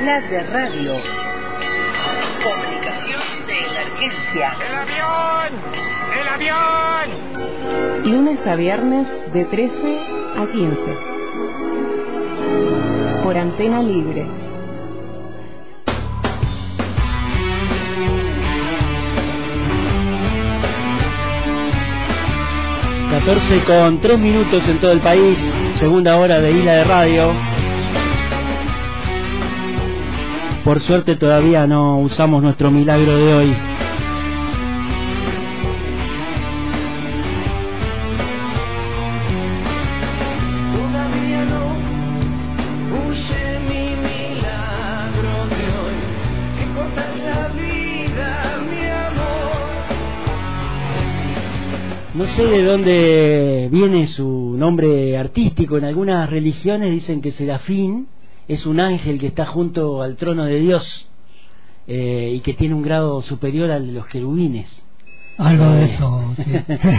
Isla de Radio. Comunicación de emergencia. ¡El avión! ¡El avión! Lunes a viernes de 13 a 15. Por antena libre. ...14 con 3 minutos en todo el país... ...segunda hora de Isla de Radio... ...por suerte todavía no usamos nuestro milagro de hoy... No sé de dónde viene su nombre artístico. En algunas religiones dicen que Serafín es un ángel que está junto al trono de Dios eh, y que tiene un grado superior al de los querubines. Algo de Eh, eso, sí.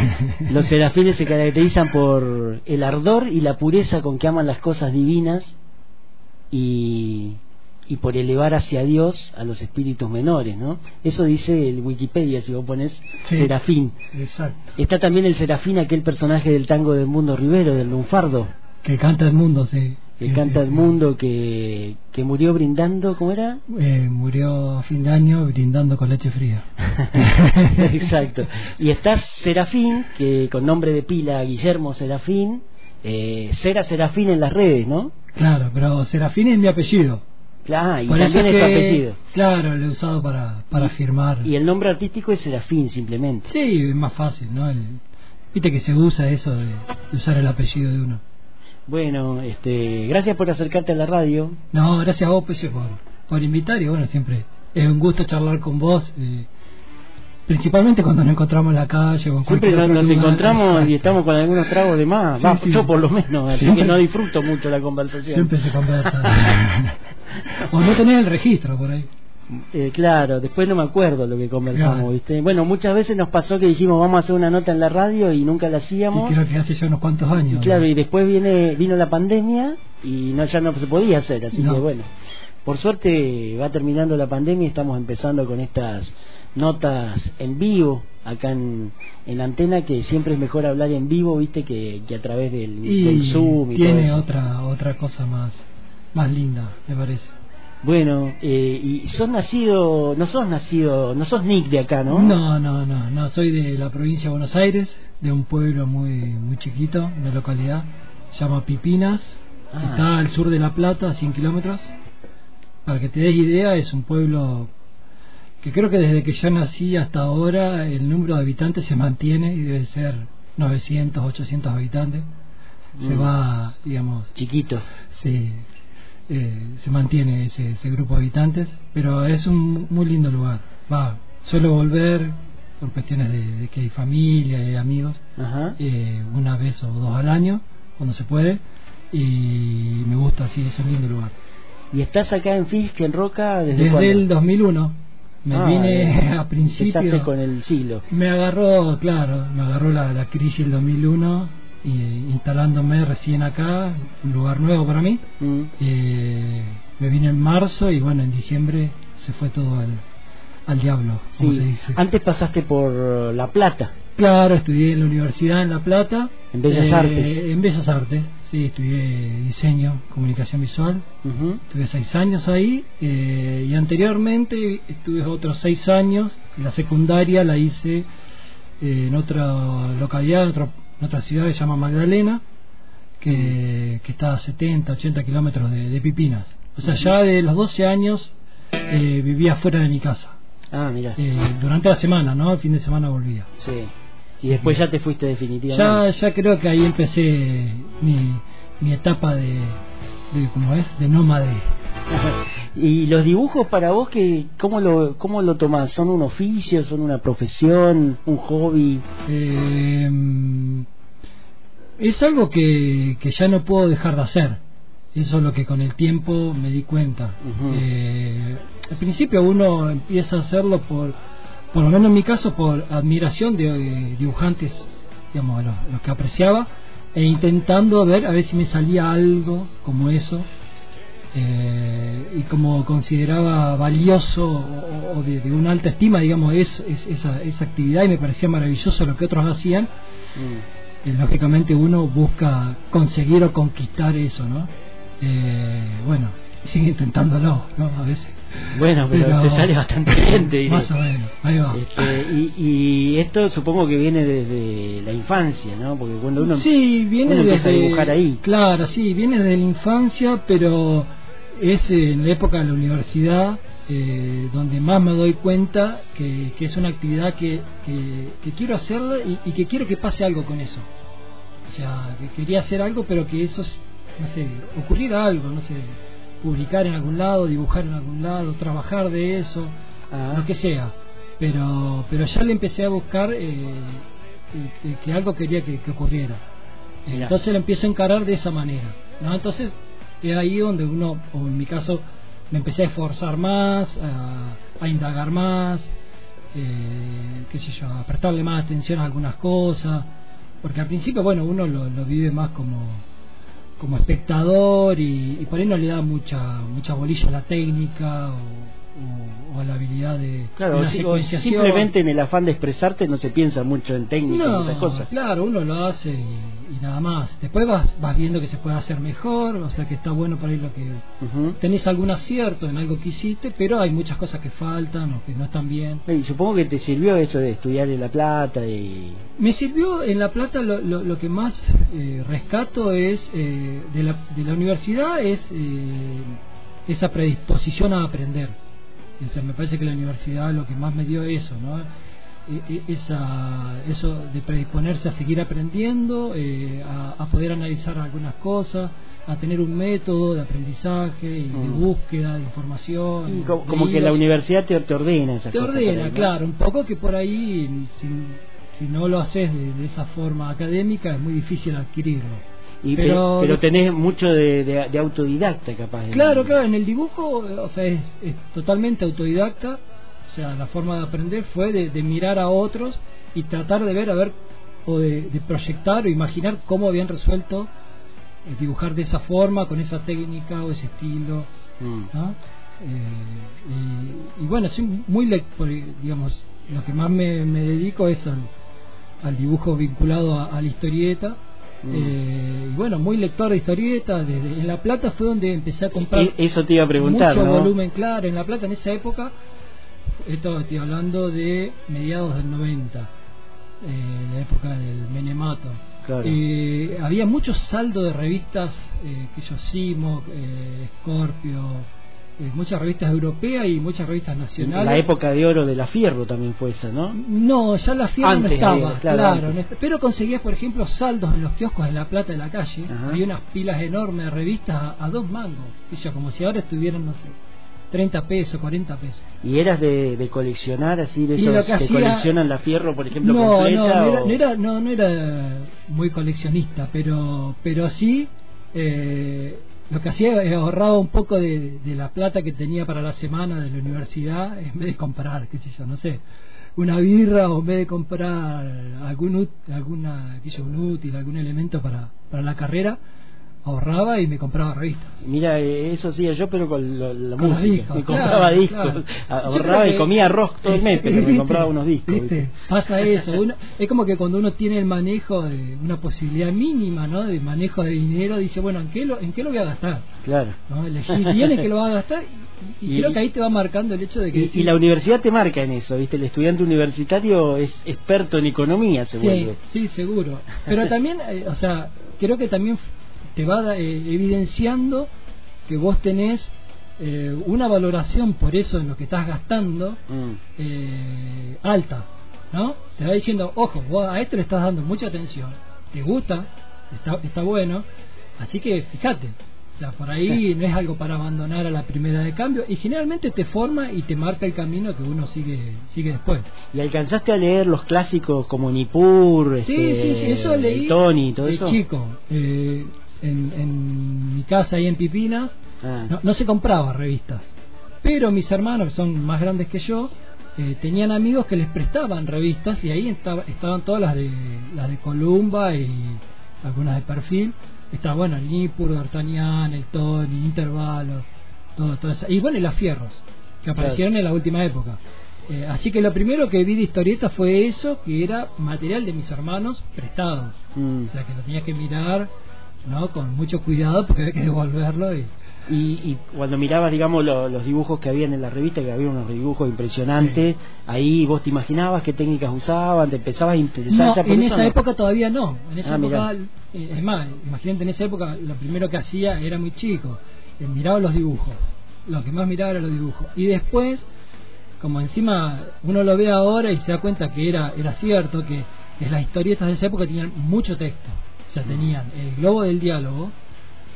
los serafines se caracterizan por el ardor y la pureza con que aman las cosas divinas y, y por elevar hacia Dios a los espíritus menores, ¿no? Eso dice el Wikipedia, si vos pones Sí. serafín. Exacto. Está también el serafín, aquel personaje del tango del mundo Rivero, del lunfardo, Que canta el mundo, sí. Que canta el mundo, que, que murió brindando, ¿cómo era? Eh, murió a fin de año brindando con leche fría. Exacto. Y está Serafín, que con nombre de pila Guillermo Serafín, eh, Sera Serafín en las redes, ¿no? Claro, pero Serafín es mi apellido. Claro, y Por también es que- tu apellido. Claro, lo he usado para, para firmar. Y el nombre artístico es Serafín, simplemente. Sí, es más fácil, ¿no? El- Viste que se usa eso de, de usar el apellido de uno. Bueno, este, gracias por acercarte a la radio. No, gracias a vos, Peche, por, por invitar y bueno, siempre es un gusto charlar con vos. eh, principalmente cuando nos encontramos en la calle o en Siempre nos, nos encontramos y estamos con algunos tragos de más. Sí, Va, sí. Yo por lo menos, así Siempre- que no disfruto mucho la conversación. Siempre se conversa. o no tenés el registro por ahí. Eh, claro, después no me acuerdo lo que conversamos, Claro. ¿viste? Bueno, muchas veces nos pasó que dijimos vamos a hacer una nota en la radio y nunca la Y hacíamos. creo que hace ya unos cuantos Y años. claro, ¿no? y después viene vino la pandemia y no ya no se podía hacer, así No. que bueno. Por suerte va terminando la pandemia y estamos empezando con estas notas en vivo acá en, en la antena que siempre es mejor hablar en vivo, ¿viste? Que, que a través del, y del Zoom y todo tiene eso. otra otra cosa más más linda, me parece. Bueno, eh, y sos nacido, no sos nacido, no sos Nick de acá, ¿no? No, no, no, no, soy de la provincia de Buenos Aires, de un pueblo muy muy chiquito, una localidad, se llama Pipinas, Ah. está al sur de La Plata, a 100 kilómetros. Para que te des idea, es un pueblo que creo que desde que yo nací hasta ahora el número de habitantes se mantiene y debe ser 900, 800 habitantes. Se Mm. va, digamos, Chiquito. sí, eh, se mantiene ese, ese grupo de habitantes, pero es un muy lindo lugar. Va, suelo volver por cuestiones de, de que hay familia y amigos, Ajá. eh, una vez o dos al año, cuando se puede, y me gusta, sí, es un lindo lugar. ¿Y estás acá en Fisk, en Roca, desde, el 2001 me Ah, vine eh, a principio. Con el siglo. Me agarró, claro, me agarró la, la crisis del 2001 y instalándome recién acá, un lugar nuevo para mí. Mm. Eh, me vine en marzo y bueno, en diciembre se fue todo al, al diablo, como Sí. se dice. Antes pasaste por La Plata. Claro, estudié en la universidad en La Plata. En Bellas Eh, Artes. En Bellas Artes, sí, estudié diseño, comunicación visual. Ujú. Estuve seis años ahí eh, y anteriormente estuve otros seis años. La secundaria la hice eh, en otra localidad, en, otro- en otra ciudad que se llama Magdalena, que, que está a 70, 80 kilómetros de, de Pipinas. O sea, ya de los 12 años eh, vivía fuera de mi casa. Ah, mira. Eh, durante la semana, ¿no? El fin de semana volvía. Sí. Y después ya te fuiste Ya, definitivamente. ya creo que ahí empecé mi, mi etapa de, de, ¿cómo es? De nómade. ¿Y los dibujos para vos, que, cómo, lo, cómo lo tomás? ¿Son un oficio, son una profesión, un hobby? Eh, es algo que, que ya no puedo dejar de hacer. Eso es lo que con el tiempo me di cuenta. Eh, al principio uno empieza a hacerlo por, por lo menos en mi caso, por admiración de dibujantes, digamos, los, los que apreciaba, e intentando ver a ver si me salía algo como eso. Eh, y como consideraba valioso o, o de, de una alta estima, digamos, es, es- esa, esa actividad y me parecía maravilloso lo que otros hacían, Mm. eh, lógicamente uno busca conseguir o conquistar eso, ¿no? Eh, bueno, sigue intentándolo, ¿no? A veces. Bueno, pero, te sale bastante bien, te diré. Más o menos, ahí va. Este, y, y esto supongo que viene desde la infancia, ¿no? Porque cuando uno sí, viene uno empieza a dibujar ahí. Claro, sí, viene desde la infancia, pero es en la época de la universidad eh, donde más me doy cuenta que, que es una actividad que, que, que quiero hacerla y, y que quiero que pase algo con eso. O sea, que quería hacer algo, pero que eso, es, no sé, ocurriera algo, no sé, publicar en algún lado, dibujar en algún lado, trabajar de eso, Ah. lo que sea. Pero, pero ya le empecé a buscar eh, que, algo quería que, que ocurriera. Mirá. Entonces lo empiezo a encarar de esa manera. ¿no? Entonces es ahí donde uno, o en mi caso, me empecé a esforzar más, a, indagar más, eh, qué sé yo, a prestarle más atención a algunas cosas. Porque al principio, bueno, uno lo, lo vive más como como espectador y, y por ahí no le da mucha mucha bolilla a la técnica o, o- o a la habilidad de, Claro, de la secuenciación. simplemente en el afán de expresarte no se piensa mucho en técnica y No, esas cosas. claro, uno lo hace y, y nada más. Después vas, vas viendo que se puede hacer mejor, o sea que está bueno por ahí lo que... Ujú. Tenés algún acierto en algo que hiciste, pero hay muchas cosas que faltan o que no están bien. Y supongo que te sirvió eso de estudiar en La Plata y... Me sirvió en La Plata lo, lo, lo que más eh, rescato es eh, de, la, de la universidad es eh, esa predisposición a aprender. O sea, me parece que la universidad lo que más me dio eso, ¿no? E- e- Esa, eso de predisponerse a seguir aprendiendo, eh, a, a poder analizar algunas cosas, a tener un método de aprendizaje y de Mm. búsqueda de información. como, de como que la universidad te, te ordena esas te cosas. ordena, claro, un poco que por ahí, si, si no lo haces de, de esa forma académica, es muy difícil adquirirlo. Y, Pero- pero, tenés mucho de, de- de autodidacta capaz. Claro, claro, en el dibujo, eh, o sea, es, es totalmente autodidacta, o sea, la forma de aprender fue de, de mirar a otros y tratar de ver, a ver, o de, de proyectar o imaginar cómo habían resuelto eh, dibujar de esa forma, con esa técnica o ese estilo. Mm. ¿no? Eh, y, y bueno, soy muy digamos, lo que más me, me dedico es al, al dibujo vinculado a, a la historieta. Mm. Eh, y bueno, muy lector de historieta. Desde, en La Plata fue donde empecé a comprar E- Eso te iba a preguntar, mucho ¿no? volumen, claro. En La Plata en esa época, esto estoy hablando de mediados del 90, eh, la época del Menemato. Claro. Eh, había mucho saldo de revistas, eh, que yo Simo, eh, Scorpio, eh, muchas revistas europeas y muchas revistas nacionales. La época de oro de la Fierro también fue esa, ¿no? No, ya la fiebre no estaba, claro, claro, no pero conseguías, por ejemplo, saldos en los kioscos de La Plata de la calle. Había unas pilas enormes de revistas a, a dos mangos, yo, como si ahora estuvieran, no sé, 30 pesos, 40 pesos. ¿Y eras de, de coleccionar así, de esos que hacía- coleccionan la Fierro, por ejemplo, No, no, completa? no era, o- no, era, no, no era muy coleccionista, pero, pero sí eh, lo que hacía es ahorraba un poco de, la plata que tenía para la semana de la universidad en vez de comprar, qué sé yo, no sé, una birra o en vez de comprar algún alguna, qué sé un útil, algún elemento para, para la carrera, ahorraba y me compraba revistas. Mira, eh, eso hacía yo, pero con lo- la Con música. discos, me claro, compraba discos. claro. Ahorraba y que- comía arroz todo el mes, pero me compraba unos discos. ¿Viste? ¿viste? Pasa eso. Uno- es como que cuando uno tiene el manejo de una posibilidad mínima, ¿no? De manejo de dinero, dice, bueno, ¿en qué lo, en qué lo voy a gastar? Claro. ¿No? Elegir bien en qué lo vas a gastar y, y Y- creo que ahí te va marcando el hecho de que... Y, y la universidad te marca en eso, ¿viste? El estudiante universitario es experto en economía, se Sí, sí, seguro. Pero también, eh, o sea, creo que también te va eh, evidenciando que vos tenés eh, una valoración por eso en lo que estás gastando Mm. eh, alta, ¿no? Te va diciendo, ojo, vos a esto le estás dando mucha atención, te gusta, está, está bueno, así que fíjate, o sea, por ahí no es algo para abandonar a la primera de cambio y generalmente te forma y te marca el camino que uno sigue sigue después. ¿Y alcanzaste a leer los clásicos como Nippur, Sí, este, sí, sí, eso leí Tony todo de eso? chico. Eh, en, en mi casa ahí en Pipina Ah. no, no se compraba revistas, pero mis hermanos, que son más grandes que yo, eh, tenían amigos que les prestaban revistas y ahí estaba- estaban todas las de las de Columba y algunas de perfil. Estaba bueno el Nippur, D'Artagnan, el Tony, Intervalo. todo, todo eso. y bueno y las fierros que aparecieron en la última época Eh, así que lo primero que vi de historieta fue eso que era material de mis hermanos prestados Mm. o sea que lo tenía que mirar no con mucho cuidado porque había que devolverlo y Y, y cuando mirabas, digamos, lo- los dibujos que habían en la revista, que había unos dibujos impresionantes, ahí vos te imaginabas qué técnicas usaban, te empezabas a interesar No, por en esa ¿no? época todavía no. En esa Ah, época, mirá. eh, es más, imagínate, en esa época lo primero que hacía era muy chico. eh, miraba los dibujos. Lo que más miraba era los dibujos. Y después, como encima uno lo ve ahora y se da cuenta que era, era cierto, que, que las historietas de esa época tenían mucho texto. O sea, tenían el globo del diálogo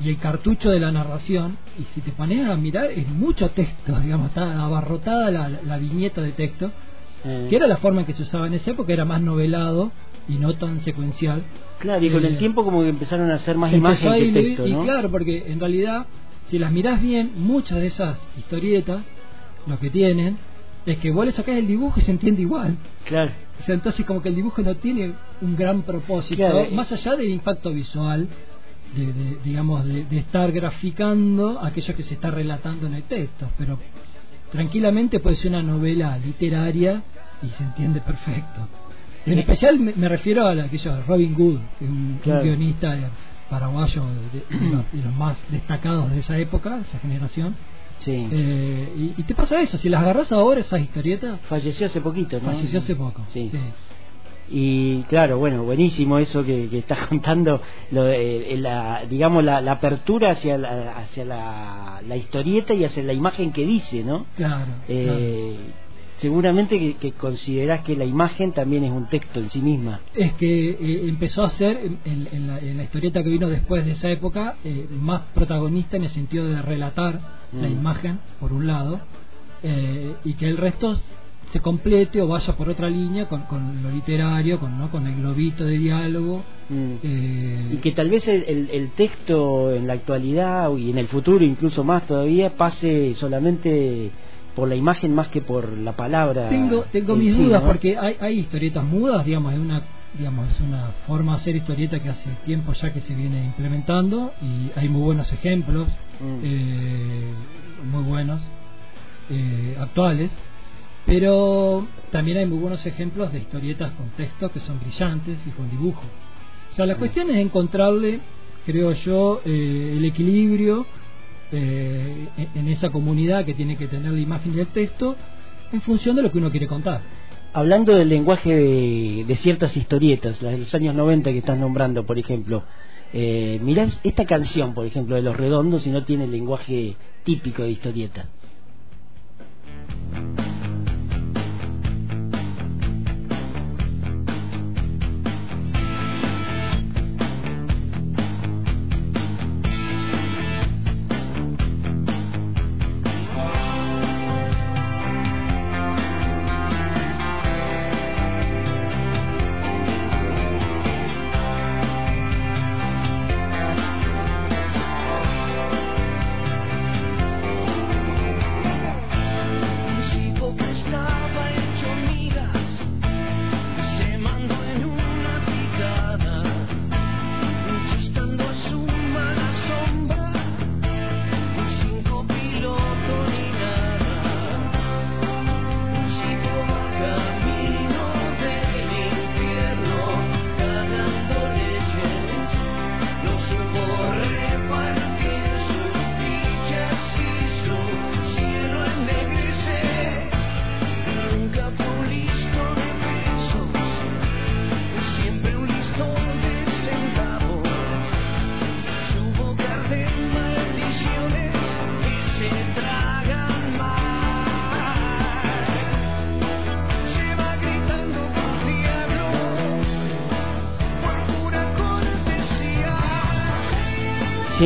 y el cartucho de la narración. Y si te pones a mirar, es mucho texto, digamos, está abarrotada la, la viñeta de texto Eh, que era la forma en que se usaba en esa época, era más novelado y no tan secuencial. Claro, y con Eh, el tiempo como que empezaron a hacer más imagen que Y claro, porque en realidad, si las mirás bien, muchas de esas historietas, lo que tienen, es que vos le sacás el dibujo y se entiende igual. Claro. O sea, entonces como que el dibujo no tiene un gran propósito, Claro, eh. más allá del impacto visual, de, de- digamos, de, de estar graficando aquello que se está relatando en el texto, pero tranquilamente puede ser una novela literaria y se entiende perfecto. En especial me, me refiero a la que yo, Robin Hood, que es un, guionista eh, paraguayo de, de los, de los más destacados de esa época, de esa generación. Sí. Eh, y, y te pasa eso, si las agarras ahora, esas historietas, Falleció hace poquito, ¿no? falleció hace poco. Sí. sí. Y claro, bueno, buenísimo eso que, que estás contando, lo eh, la, digamos, la, la apertura hacia, la, hacia la, la historieta y hacia la imagen que dice, ¿no? Claro, Eh, Seguramente que, que considerás que la imagen también es un texto en sí misma. es que eh, empezó a ser en, la, en la historieta que vino después de esa época eh, más protagonista en el sentido de relatar la Mm. imagen por un lado eh, y que el resto se complete o vaya por otra línea con, con lo literario con no con el globito de diálogo Mm. eh, Y que tal vez el, el- el texto en la actualidad y en el futuro incluso más todavía pase solamente por la imagen más que por la palabra. tengo tengo en mis sí, dudas ¿no? porque hay, hay historietas mudas digamos es una digamos es una forma de hacer historieta que hace tiempo ya que se viene implementando y hay muy buenos ejemplos Mm. eh, muy buenos eh, actuales pero también hay muy buenos ejemplos de historietas con texto que son brillantes y con dibujo o sea la cuestión es encontrarle creo yo eh, el equilibrio eh, en- esa comunidad que tiene que tener la imagen y el texto en función de lo que uno quiere contar Hablando del lenguaje de, de ciertas historietas, las de los años 90 que estás nombrando, por ejemplo, eh, mirás esta canción, por ejemplo, de Los Redondos y no tiene el lenguaje típico de historieta.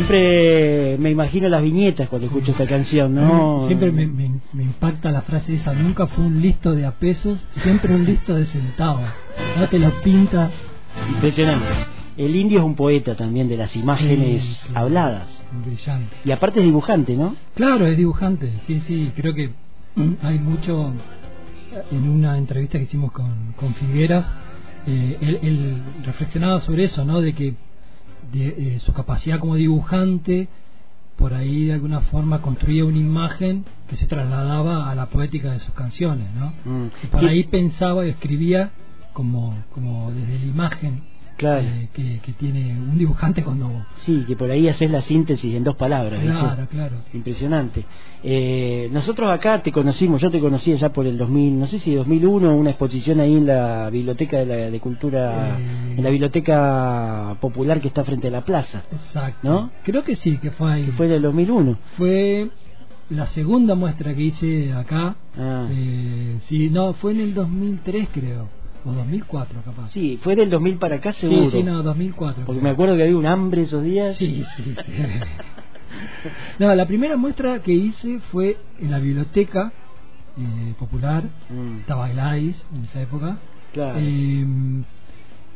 Siempre me imagino las viñetas cuando escucho esta canción, ¿no? Siempre me, me- me impacta la frase esa, nunca fue un listo de a pesos, siempre un listo de centavos. No te lo pinta Impresionante. El indio es un poeta también de las imágenes Sí, sí. habladas. brillante. Y aparte es dibujante, ¿no? Claro, es dibujante, sí, sí, creo que hay mucho, en una entrevista que hicimos con, con Figueras, eh, él, él reflexionaba sobre eso, ¿no? De que de, eh, su capacidad como dibujante por ahí de alguna forma construía una imagen que se trasladaba a la poética de sus canciones, ¿no? Mm. Y por ahí pensaba y escribía como, como desde la imagen Claro. eh, que, que tiene un dibujante cuando... Sí, que por ahí haces la síntesis en dos palabras. ¿viste? Claro, claro. Impresionante. Eh, nosotros acá te conocimos, yo te conocí ya por el 2000, no sé si 2001, una exposición ahí en la biblioteca de, la, de cultura, Eh. en la biblioteca popular que está frente a la plaza, Exacto. ¿No? Creo que sí, que fue ahí. que fue del 2001. Fue la segunda muestra que hice acá. Ah. Eh, sí, no, fue en el 2003 creo, o 2004 capaz. Sí, fue del 2000 para acá sí, seguro. sí, no, 2004. Porque me acuerdo que había un hambre esos días. Sí, sí, sí. no, la primera muestra que hice fue en la biblioteca eh, popular. Mm, Estaba Gladys en esa época. claro. Eh,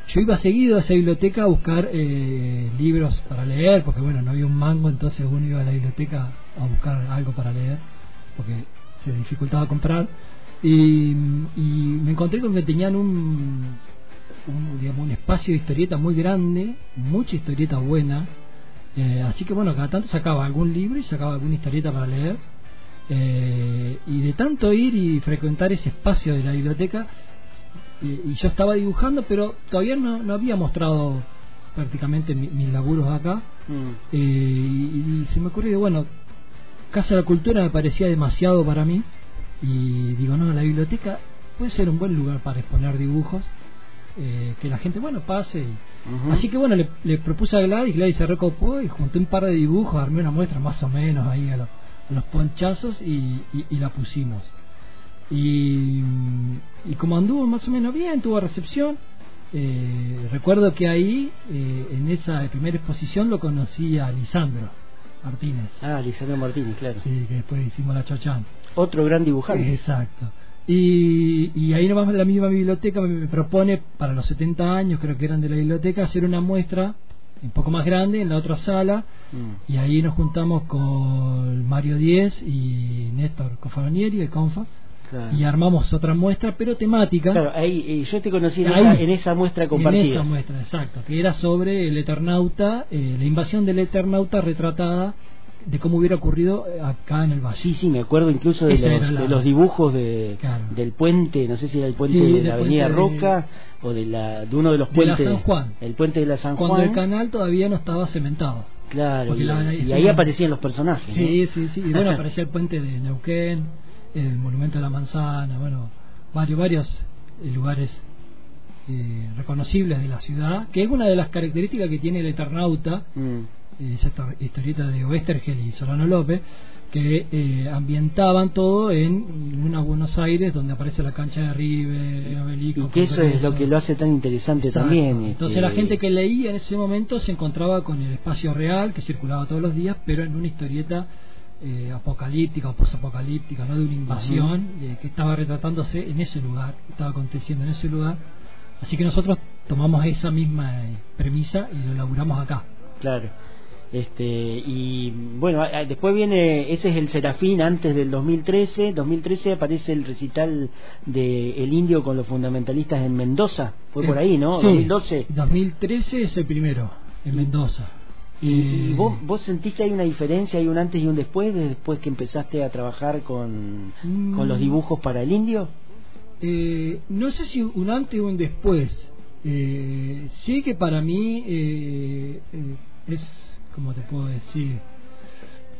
yo iba seguido a esa biblioteca a buscar eh, libros para leer, porque bueno, no había un mango, entonces uno iba a la biblioteca a buscar algo para leer, porque se dificultaba comprar. Y, y me encontré con que tenían un, un, digamos, un espacio de historieta muy grande, mucha historieta buena. Eh, así que bueno, cada tanto sacaba algún libro y sacaba alguna historieta para leer. Eh, y de tanto ir y frecuentar ese espacio de la biblioteca, y, y yo estaba dibujando, pero todavía no, no había mostrado prácticamente mi- mis laburos acá. Mm, Eh, y, y se me ocurrió, bueno, Casa de la Cultura me parecía demasiado para mí. Y digo, no, la biblioteca puede ser un buen lugar para exponer dibujos. eh, que la gente, bueno, pase. y-. Así que bueno, le, le propuse a Gladys, Gladys se recopó y junté un par de dibujos, armé una muestra más o menos ahí a, lo- a los ponchazos y, y- y la pusimos. Y, y como anduvo más o menos bien, tuvo recepción. eh, recuerdo que ahí, eh, en esa primera exposición, lo conocí a Lisandro Martínez, Ah, Lisandro Martínez, claro. sí, que después hicimos la Chachán. Otro gran dibujante. Exacto. Y, y ahí nomás la misma biblioteca me, me propone para los 70 años, creo que eran de la biblioteca, hacer una muestra un poco más grande en la otra sala. Mm, Y ahí nos juntamos con Mario Díez y Néstor Cofaronieri, el Confa, claro. y armamos otra muestra, pero temática. Claro, ahí, yo te conocí en, Ahí. esa, en esa muestra compartida. En esa muestra, exacto, que era sobre el Eternauta, eh, la invasión del Eternauta retratada de cómo hubiera ocurrido eh, acá en el valle. Sí, sí, me acuerdo incluso de, los, era la- de los dibujos de, Claro. del puente, no sé si era el puente Sí, de la Avenida de- Roca o de, la, de uno de los De la puentes. San Juan. El puente de la San Cuando Juan. el canal todavía no estaba cementado. Claro, y, la- y sí. ahí aparecían los personajes. Sí, ¿no? sí, sí. Y bueno, aparecía el puente de Neuquén, el Monumento de la Manzana, bueno, varios, varios eh, lugares eh, reconocibles de la ciudad, que es una de las características que tiene el Eternauta, Mm, eh, esa historieta de Oestergel y Solano López, que eh, ambientaban todo en una Buenos Aires donde aparece la cancha de River, el obelisco. y que eso es lo que lo hace tan interesante Exacto. también. Entonces este, la gente que leía en ese momento se encontraba con el espacio real que circulaba todos los días, pero en una historieta eh, apocalíptica o posapocalíptica, ¿no? de una invasión eh, que estaba retratándose en ese lugar, que estaba aconteciendo en ese lugar. Así que nosotros tomamos esa misma eh, premisa y lo elaboramos acá. Claro. Este, y bueno, después viene, ese es el Serafín antes del 2013. 2013 aparece el recital de El Indio con los fundamentalistas en Mendoza. Fue por ahí, ¿no? Sí, 2012. 2013 es el primero, en Mendoza. ¿Y, y vos, vos sentís que hay una diferencia, hay un antes y un después, de después que empezaste a trabajar con, Mm. con los dibujos para el indio? Eh, no sé si un antes o un después. Eh, sí que para mí eh, eh, es, como te puedo decir,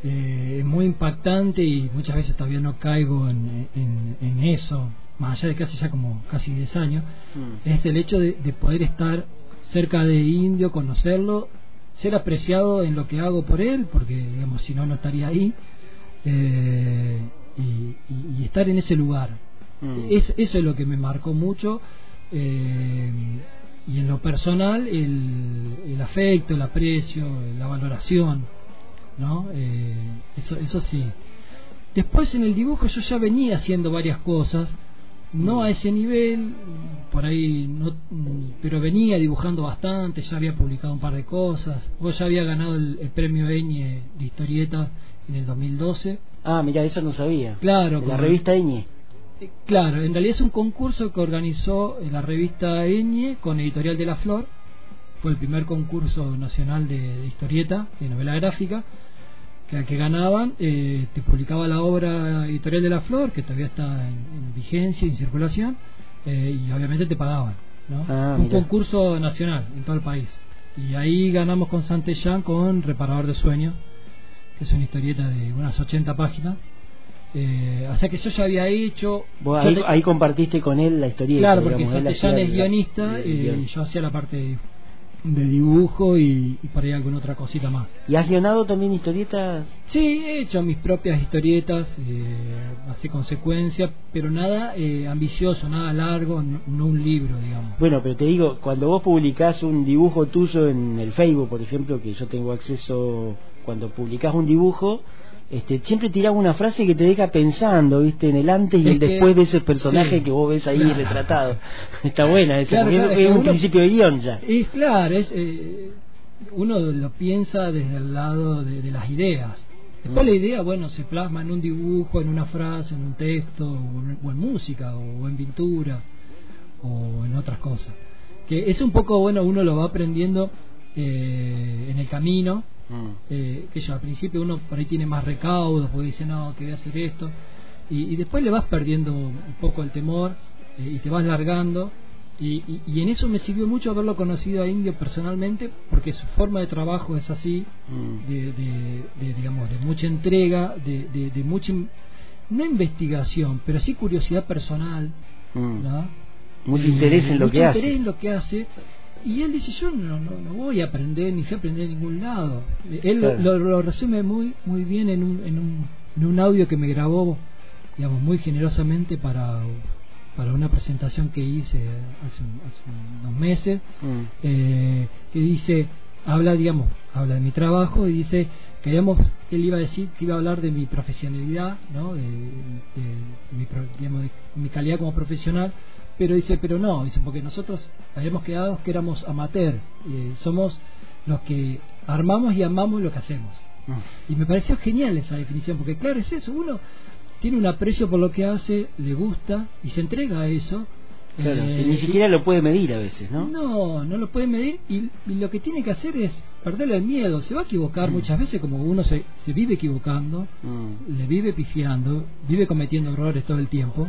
eh, es muy impactante y muchas veces todavía no caigo en, en- en eso, más allá de que hace ya como casi 10 años, Mm. es el hecho de, de poder estar cerca de Indio, conocerlo, ser apreciado en lo que hago por él, porque digamos si no no estaría ahí, eh, y, y- y estar en ese lugar. Mm. Es, eso es lo que me marcó mucho. eh, y en lo personal, el, el afecto, el aprecio, la valoración. ¿no? Eh, eso, eso sí. Después en el dibujo yo ya venía haciendo varias cosas, no a ese nivel, por ahí, no, pero venía dibujando bastante, ya había publicado un par de cosas. Vos ya había ganado el, el premio Eñe de historieta en el 2012. Ah, mira, eso no sabía. Claro, De la como- revista Eñe. Eh, Claro, en realidad es un concurso que organizó eh, la revista Eñe con Editorial de la Flor. Fue el primer concurso nacional de, de historieta, de novela gráfica, que, que ganaban, eh, te publicaba la obra editorial de La Flor, que todavía está en, en vigencia, en circulación, eh, y obviamente te pagaban. ¿no? Ah, Un mira. concurso nacional en todo el país. Y ahí ganamos con Santellán con Reparador de Sueños, que es una historieta de unas 80 páginas. Eh, o sea que yo ya había hecho. Vos ahí, te- ahí compartiste con él la historieta. Claro, porque digamos, Santellán es guionista y yo hacía la parte de, de dibujo y, y por ahí alguna otra cosita más. ¿Y has guionado también historietas? Sí, he hecho mis propias historietas, eh, así consecuencia, pero nada eh, ambicioso, nada largo, no, no un libro, digamos. Bueno, pero te digo, cuando vos publicás un dibujo tuyo en el Facebook, por ejemplo, que yo tengo acceso, cuando publicás un dibujo, este, siempre tirás una frase que te deja pensando, ¿viste? En el antes y Es el que- después de ese personaje sí. que vos ves ahí Claro. retratado. Está buena esa, Claro, porque claro, es, un uno- principio de guion ya. Es claro, es, eh, uno lo piensa desde el lado de, de las ideas. Después Mm. la idea, bueno, se plasma en un dibujo, en una frase, en un texto, o en, o en música, o en pintura, o en otras cosas. Que es un poco, bueno, uno lo va aprendiendo eh, en el camino, Mm. eh, que yo al principio uno por ahí tiene más recaudos, porque dice, no, que voy a hacer esto, y, y después le vas perdiendo un poco el temor eh, y te vas largando. Y, y- y en eso me sirvió mucho haberlo conocido a Indio personalmente, porque su forma de trabajo es así, Mm. de, de- de, digamos, de mucha entrega, de, de, de mucha, in- no investigación, pero sí curiosidad personal, Mm. ¿no? Mucho Eh, interés en lo mucho que hace. interés en lo que hace. Y él dice, yo no, no, no voy a aprender, ni fui a aprender en ningún lado. Él lo- Claro. lo, lo resume muy muy bien en un, en, un, en un audio que me grabó, digamos, muy generosamente para, para una presentación que hice hace, hace unos meses, Mm. eh, que dice, habla, digamos, habla de mi trabajo y dice que digamos, él iba a decir que iba a hablar de mi profesionalidad, ¿no? de, de- de mi, digamos, de mi calidad como profesional, pero dice, pero no, dice, porque nosotros habíamos quedado que éramos amateur, eh, somos los que armamos y amamos lo que hacemos. Mm. Y me pareció genial esa definición, porque claro, es eso, uno tiene un aprecio por lo que hace, le gusta y se entrega a eso. Claro, eh, y ni siquiera lo puede medir a veces, ¿no? no, no lo puede medir y, y lo que tiene que hacer es perderle el miedo. Se va a equivocar muchas veces, como uno se, se vive equivocando, Mm. le vive pifiando, vive cometiendo errores todo el tiempo.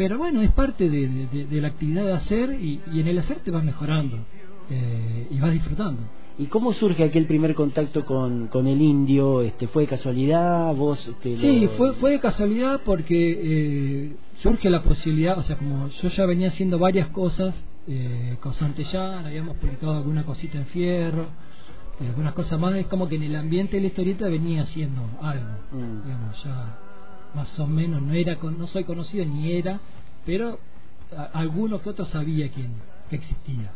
Pero bueno, es parte de, de- la actividad de hacer y, y en el hacer te vas mejorando eh, y vas disfrutando. ¿Y cómo surge aquel primer contacto con, con el indio? Este, ¿Fue de casualidad? ¿Vos este, Sí, lo- fue, fue de casualidad porque eh, surge la posibilidad, o sea, como yo ya venía haciendo varias cosas eh, con Santellán, habíamos publicado alguna cosita en fierro, eh, algunas cosas más, es como que en el ambiente de la historieta venía haciendo algo, Mm. digamos, ya más o menos, no era no soy conocido ni era, pero alguno que otro sabía quién, que existía.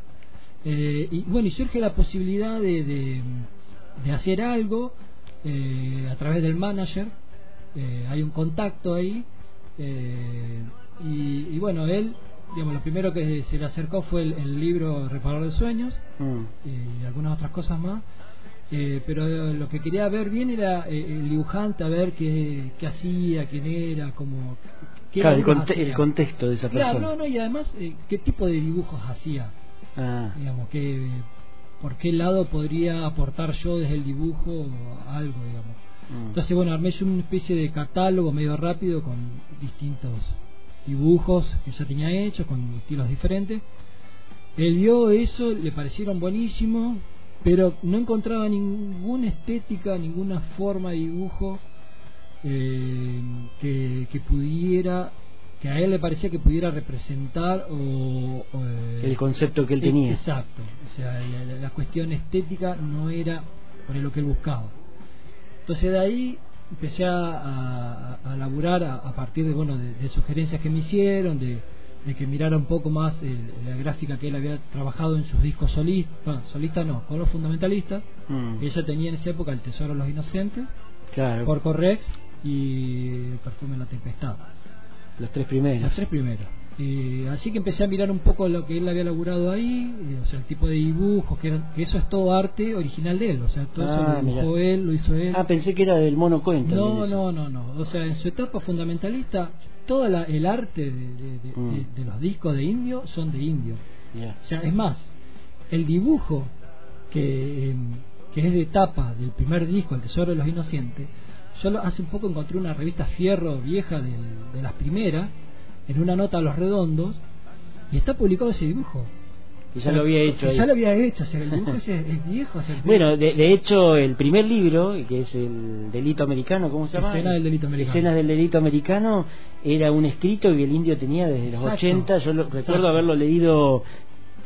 Eh, y bueno, y surge la posibilidad de, de, de hacer algo eh, a través del manager. eh, hay un contacto ahí. eh, y, y bueno, él, digamos, lo primero que se le acercó fue el, el libro Reparador de Sueños Mm. y algunas otras cosas más. Eh, pero lo que quería ver bien era eh, el dibujante, a ver qué, qué hacía, quién era, como. qué Claro, el, laburos conte- hacía. el contexto de esa Claro, persona. no, no, y además, eh, qué tipo de dibujos hacía Ah, digamos que por qué lado podría aportar yo desde el dibujo algo digamos mm. entonces bueno armé yo una especie de catálogo medio rápido con distintos dibujos que ya tenía hechos con estilos diferentes él vio eso le parecieron buenísimos pero no encontraba ninguna estética ninguna forma de dibujo eh, que, que pudiera que a él le parecía que pudiera representar o, o, eh, el concepto que él eh, tenía. Exacto. O sea, la, la- la cuestión estética no era por lo que él buscaba. Entonces de ahí empecé a, a, a laburar a, a partir de bueno de, de sugerencias que me hicieron, de, de que mirara un poco más el- la gráfica que él había trabajado en sus discos solistas, bueno, solista no, con los fundamentalistas, Mm. que ella tenía en esa época El Tesoro de los Inocentes, Claro, por Correx y Perfume en la Tempestad. los tres primeros. Los tres primeros. Eh, así que empecé a mirar un poco lo que él había laburado ahí, eh, o sea, el tipo de dibujos, que, eran- que eso es todo arte original de él, o sea, todo Ah, eso lo dibujó mirá. él, lo hizo él. Ah, pensé que era del mono cuenta. no, no, no, no, o sea, en su etapa fundamentalista, todo la- el arte de, de- de- Mm. de- de los discos de indio son de indio. O sea, es más, el dibujo que, eh, que es de tapa del primer disco, El Tesoro de los Inocentes, yo lo- hace un poco encontré una revista Fierro vieja del- de las primeras, en una nota a los redondos, y está publicado ese dibujo. Y ya lo había hecho ahí. Ya lo había hecho, o sea, el dibujo ese es viejo. o sea, el- Bueno, de, de hecho, el primer libro, que es el delito americano, ¿cómo se llama? Escena del delito americano. Escenas del delito americano, era un escrito que el indio tenía desde los Exacto. 80. Yo lo- recuerdo haberlo leído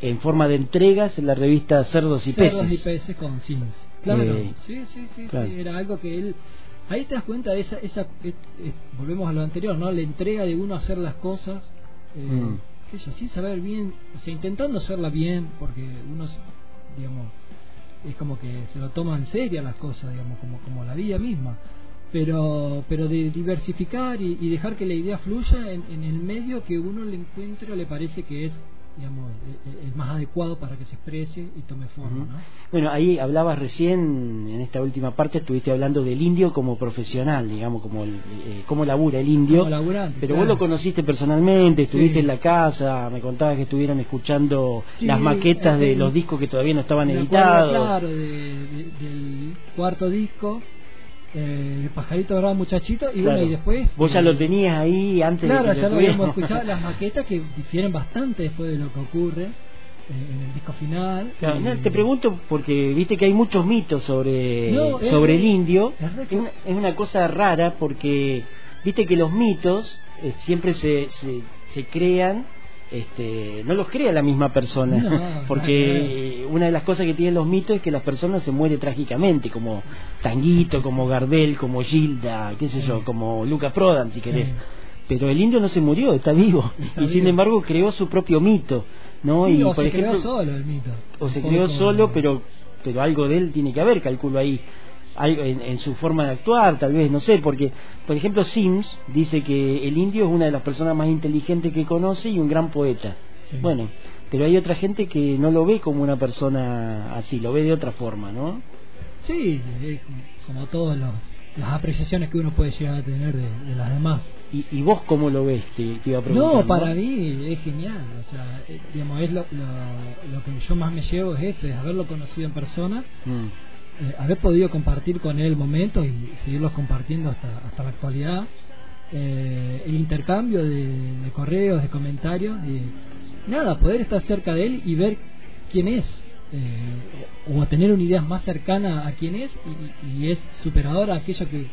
en forma de entregas en la revista Cerdos y Cerdos Peces. y peces con Sims. Claro, Eh, sí, sí, sí, claro. sí, era algo que él... Ahí te das cuenta de esa... esa eh, eh, volvemos a lo anterior, ¿no? La entrega de uno a hacer las cosas, eh, Mm. Sé yo, sin saber bien, o sea, intentando hacerla bien, porque uno, digamos, es como que se lo toma en serio las cosas, digamos, como, como la vida misma. Pero, pero de diversificar y, dejar que la idea fluya en, en el medio que uno le encuentre o le parece que es digamos el, el más adecuado para que se exprese y tome forma. ¿no? Bueno, ahí hablabas recién, en esta última parte, estuviste hablando del indio como profesional, digamos, como el, eh, cómo labura el indio. Como laburante, Pero claro. vos lo conociste personalmente, estuviste Sí. en la casa, me contabas que estuvieron escuchando Sí, las maquetas de eh, los discos que todavía no estaban acuerdo, editados. claro de- de- del cuarto disco eh, Pajarito Dorado Muchachito y Claro. bueno y después Vos ya eh, lo tenías ahí antes claro de que ya lo habíamos escuchado las maquetas que difieren bastante después de lo que ocurre eh, en el disco final Claro, y- no, te pregunto porque viste que hay muchos mitos sobre, No, es sobre re- el indio. es una, es una cosa rara porque viste que los mitos eh, siempre se, se, se crean, este, no los crea la misma persona. No, porque una de las cosas que tienen los mitos es que las personas se mueren trágicamente, como Tanguito, como Gardel, como Gilda, qué sé yo, como Luca Prodan, si querés. Sí. Pero el indio no se murió, está vivo. Está y sin embargo creó su propio mito. ¿no? Sí, y o por se ejemplo, creó solo el mito o se creó solo, pero pero algo de él tiene que haber, calculo ahí, en, en su forma de actuar, tal vez, no sé, porque, por ejemplo, Sims dice que el indio es una de las personas más inteligentes que conoce y un gran poeta. Sí. Bueno, pero hay otra gente que no lo ve como una persona así, lo ve de otra forma, ¿no? Sí, como todas los- las apreciaciones que uno puede llegar a tener de, de las demás. ¿Y, y vos cómo lo ves? Te, te iba a preguntar. No, para mí es genial. O sea, eh, digamos, es lo, lo, lo que yo más me llevo es eso, es haberlo conocido en persona, Mm. Eh, haber podido compartir con él momentos y seguirlos compartiendo hasta, hasta la actualidad. Eh, el intercambio de, correos, de comentarios, y nada, poder estar cerca de él y ver quién es. eh, o, tener una idea más cercana a quién es y, es superador a aquello que,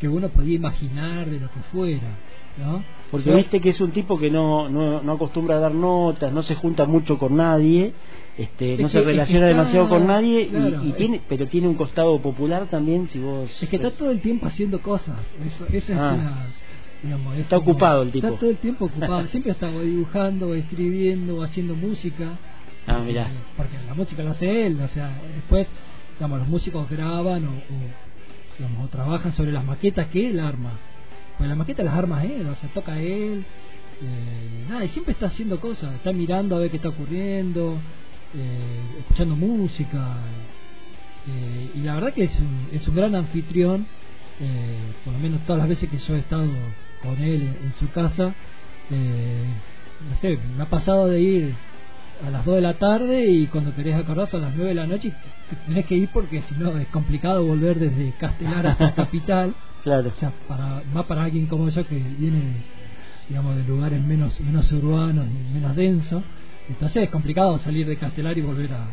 que uno podía imaginar de lo que fuera. ¿no? Porque viste que es un tipo que no, no, no acostumbra a dar notas, no se junta mucho con nadie, este, Es no que- se es que relaciona está- demasiado con nadie, y- claro, y, es- tiene, pero tiene un costado popular también, si vos... Es que está todo el tiempo haciendo cosas. Eso, esa es Ah. una. Digamos, es Está como- ocupado el tipo. Está todo el tiempo ocupado. Siempre está dibujando, escribiendo, haciendo música. Ah, mirá. Eh, Porque la música la hace él. O sea, después, digamos, los músicos graban o, o, digamos, o trabajan sobre las maquetas que él arma. Pues las maquetas las arma él, o sea, toca él. eh, nada, y siempre está haciendo cosas. Está mirando a ver qué está ocurriendo, eh, escuchando música. Eh, y la verdad que es un, es un gran anfitrión, por lo menos todas las veces que yo he estado con él en, en su casa, no sé, me ha pasado de ir a las 2 de la tarde y cuando querés acordar son las 9 de la noche y te- te tenés que ir porque si no es complicado volver desde Castelar hasta Capital, Claro. o sea, para, más para alguien como yo que viene digamos de lugares menos menos urbanos y menos densos, entonces es complicado salir de Castelar y volver a,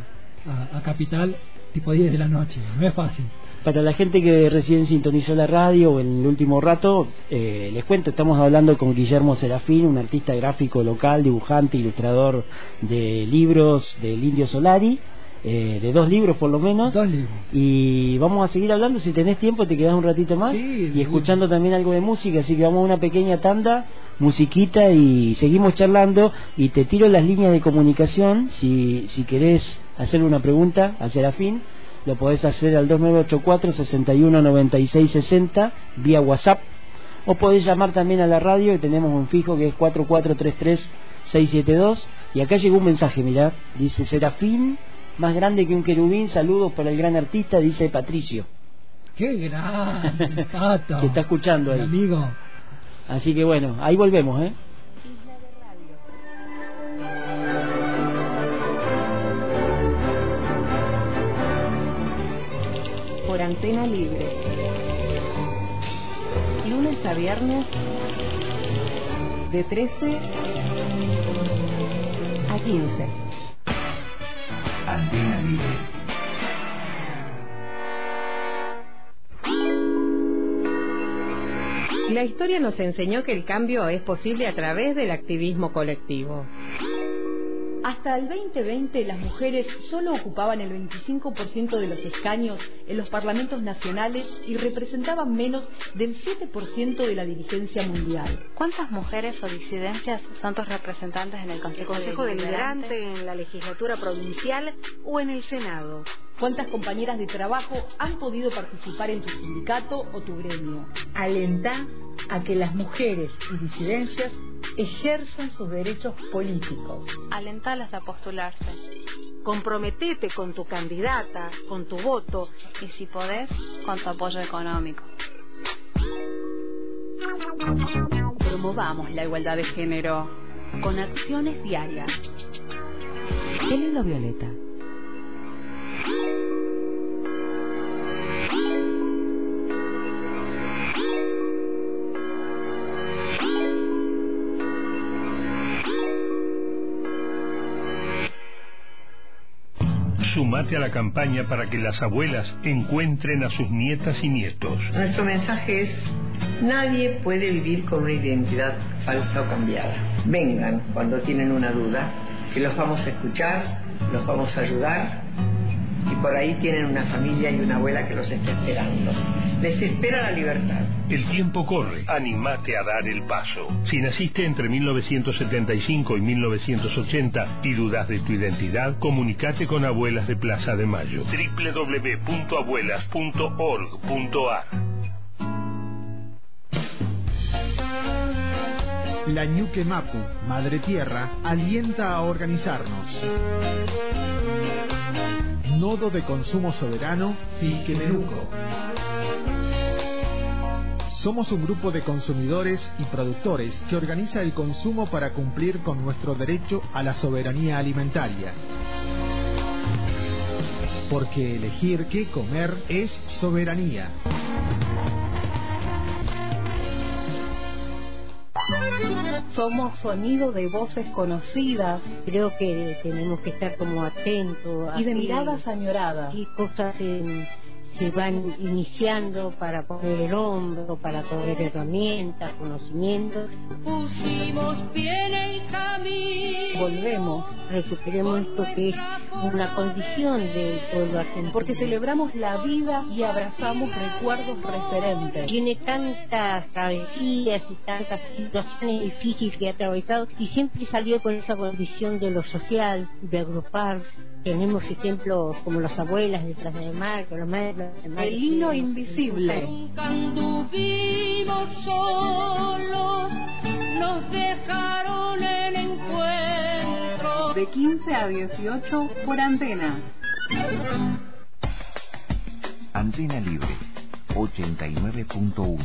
a, a Capital tipo 10 de la noche, no es fácil. Para la gente que recién sintonizó la radio o en el último rato, eh, les cuento, estamos hablando con Guillermo Serafín, un artista gráfico local, dibujante, ilustrador de libros del Indio Solari, eh, de dos libros por lo menos. Dos libros. Y vamos a seguir hablando, si tenés tiempo te quedás un ratito más Sí, y escuchando también algo de música, así que vamos a una pequeña tanda, musiquita y seguimos charlando y te tiro las líneas de comunicación si, si querés hacerle una pregunta a Serafín, lo podés hacer al 2984 619660 vía WhatsApp o podés llamar también a la radio que tenemos un fijo que es 4433-672 y acá llegó un mensaje, mirá, dice Serafín, más grande que un querubín, saludos para el gran artista, dice Patricio, ¡Qué Pato! que está escuchando ahí. amigo. Así que bueno, ahí volvemos, ¿eh? Por Antena Libre. Lunes a viernes de 13 a 15. Antena Libre. La historia nos enseñó que el cambio es posible a través del activismo colectivo. Hasta el 2020 las mujeres solo ocupaban el 25% de los escaños en los parlamentos nacionales y representaban menos del 7% de la dirigencia mundial. ¿Cuántas mujeres o disidencias son tus representantes en el Consejo, Consejo Deliberante, en la legislatura provincial o en el Senado. ¿Cuántas compañeras de trabajo han podido participar en tu sindicato o tu gremio? Alentá a que las mujeres y disidencias ejerzan sus derechos políticos. Alentalas a postularse. Comprometete con tu candidata, con tu voto. Y si podés, con tu apoyo económico. Promovamos la igualdad de género con acciones diarias. El hilo violeta. Sumate a la campaña para que las abuelas encuentren a sus nietas y nietos. Nuestro mensaje es, nadie puede vivir con una identidad falsa o cambiada. Vengan cuando tienen una duda, que los vamos a escuchar, los vamos a ayudar y por ahí tienen una familia y una abuela que los está esperando. Les espera la libertad. El tiempo corre, animate a dar el paso. Si naciste entre 1975 y 1980 y dudas de tu identidad, comunicate con Abuelas de Plaza de Mayo. www.abuelas.org.ar La Ñuque Mapu, Madre Tierra, alienta a organizarnos. Nodo de Consumo Soberano, Filquemenuco. Somos un grupo de consumidores y productores que organiza el consumo para cumplir con nuestro derecho a la soberanía alimentaria. Porque elegir qué comer es soberanía. Somos sonido de voces conocidas, creo que tenemos que estar como atentos. Y de miradas añoradas. Y cosas en- se van iniciando para poner el hombro, para poner herramientas, conocimientos. Pusimos bien el camino. Volvemos, recuperemos esto que es una condición del pueblo argentino. Porque celebramos la vida y abrazamos recuerdos referentes. tiene tantas travesías y tantas situaciones difíciles que ha atravesado y siempre salió con esa condición de lo social, de agrupar. Tenemos ejemplos como las abuelas de Plaza de Mar, con las madres El hilo invisible. Nunca anduvimos solos, nos dejaron en encuentro. De 15 a 18 por antena. Antena Libre 89.1.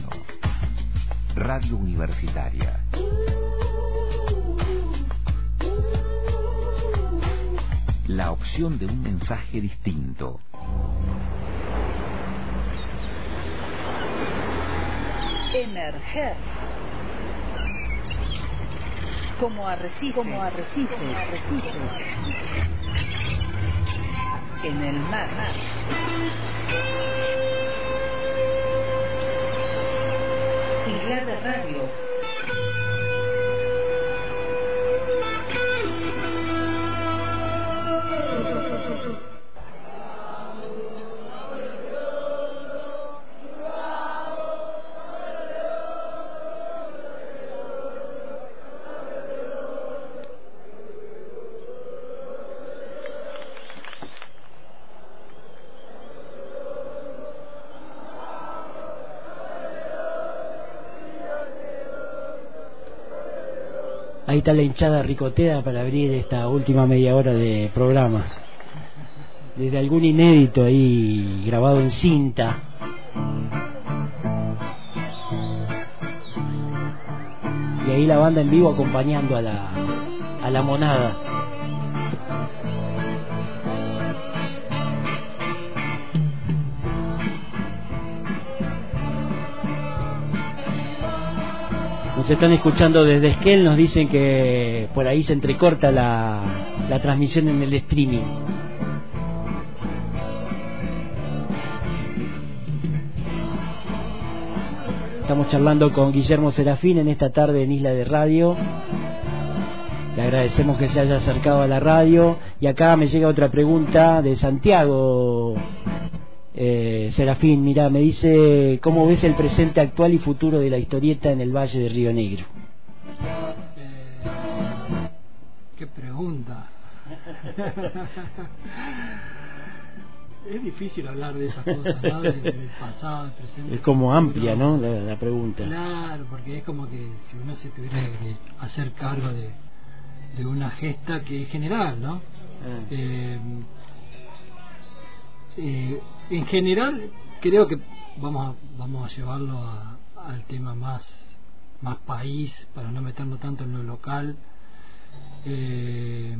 Radio Universitaria. La opción de un mensaje distinto. Emerger. Como arrecife. Como arrecife. En el mar. De Radio. Está la hinchada ricotea para abrir esta última media hora de programa. Desde algún inédito ahí grabado en cinta. Y ahí la banda en vivo acompañando a la, a la monada. Nos están escuchando desde Esquel, nos dicen que por ahí se entrecorta la, la transmisión en el streaming. Estamos charlando con Guillermo Serafín en esta tarde en Isla de Radio. Le agradecemos que se haya acercado a la radio. Y acá me llega otra pregunta de Santiago. Eh, Serafín, mira, me dice, ¿cómo ves el presente actual y futuro de la historieta en el Valle de Río Negro? Eh, qué pregunta. es difícil hablar de esas cosas, ¿no? del pasado, del presente. Es como amplia, ¿no? La, la, pregunta. Claro, porque es como que si uno se tuviera que hacer cargo de, de una gesta que es general, ¿no? Ah. Eh, eh, en general, creo que vamos a, vamos a llevarlo a, al tema más, más país, para no meternos tanto en lo local. Eh,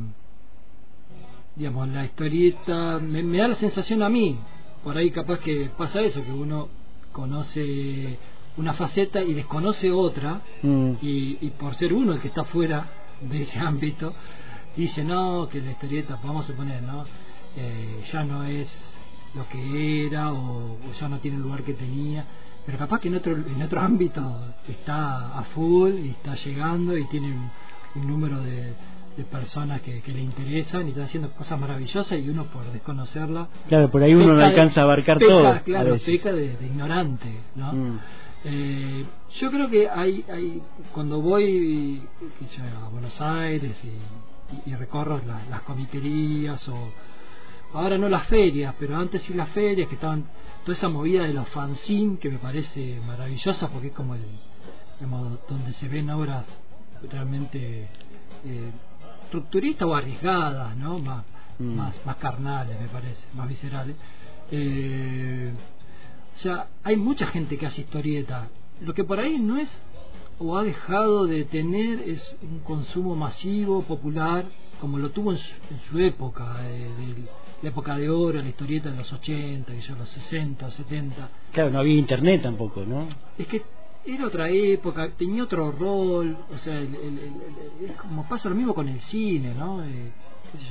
digamos, la historieta me, me, da la sensación a mí, por ahí capaz que pasa eso, que uno conoce una faceta y desconoce otra, mm. y, y, por ser uno el que está fuera de ese ámbito, dice, no, que la historieta, vamos a poner, ¿no? Eh, ya no es lo que era o, o, ya no tiene el lugar que tenía, pero capaz que en otro, en otro ámbito está a full y está llegando y tiene un, un número de, de personas que, que, le interesan y están haciendo cosas maravillosas y uno por desconocerla claro por ahí uno no alcanza a abarcar peca, todo claro peca de, de, ignorante no mm. eh, yo creo que hay, hay cuando voy yo, a Buenos Aires y, y, y recorro la, las comiquerías o ahora no las ferias pero antes sí las ferias que estaban toda esa movida de los fanzines que me parece maravillosa porque es como el digamos, donde se ven obras realmente eh, estructuristas o arriesgadas, ¿no? Más, mm. más, más carnales, me parece, más viscerales. Eh, o sea, hay mucha gente que hace historieta. Lo que por ahí no es o ha dejado de tener es un consumo masivo, popular, como lo tuvo en su, en su época, eh, la época de oro, la historieta de los 80, que yo, los 60, 70. Claro, no había internet tampoco, ¿no? Es que era otra época, tenía otro rol, o sea, el, el, el, es como pasa lo mismo con el cine, ¿no? Eh,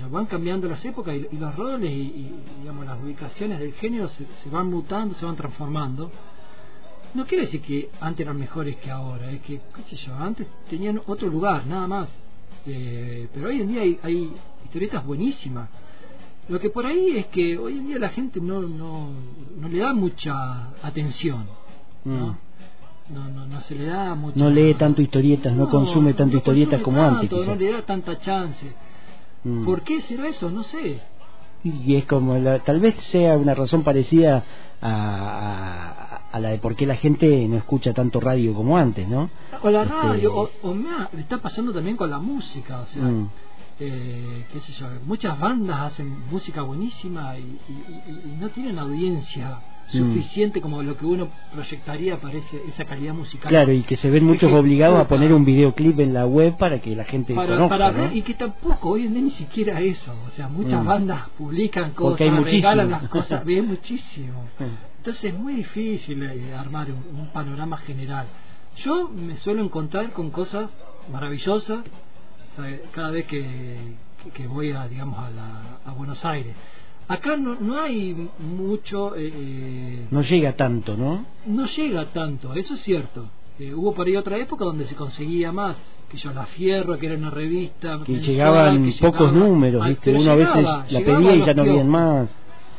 yo, van cambiando las épocas y, y los roles y, y, digamos las ubicaciones del género se, se, van mutando, se van transformando. No quiere decir que antes eran mejores que ahora, es que, qué sé yo, antes tenían otro lugar, nada más. Eh, pero hoy en día hay, hay historietas buenísimas. Lo que por ahí es que hoy en día la gente no, no, no le da mucha atención. ¿no? Mm no, no, no se le da mucho. No lee tanto historietas, no, no consume tanto historietas como tanto, antes. Quizás. No le da tanta chance. Mm. ¿Por qué será eso? No sé. Y es como, la, tal vez sea una razón parecida a, a, a, la de por qué la gente no escucha tanto radio como antes, ¿no? O la este... radio, o, o me, está pasando también con la música, o sea, mm. Eh, qué sé yo, muchas bandas hacen música buenísima y, y, y, y no tienen audiencia suficiente mm. como lo que uno proyectaría para ese, esa calidad musical. Claro, y que se ven muchos obligados a poner un videoclip en la web para que la gente para, conozca, para ¿no? ver, y que tampoco hoy en día ni siquiera eso, o sea, muchas mm. bandas publican cosas, regalan las cosas, ven muchísimo. Entonces es muy difícil eh, armar un, un panorama general. Yo me suelo encontrar con cosas maravillosas cada vez que, que, voy a digamos a, la, a Buenos Aires acá no, no hay mucho eh, eh, no llega tanto no no llega tanto eso es cierto eh, hubo por ahí otra época donde se conseguía más que yo la fierro que era una revista que mensual, llegaban que pocos llegaba, números ¿viste? uno llegaba, a veces la pedía y ya no habían más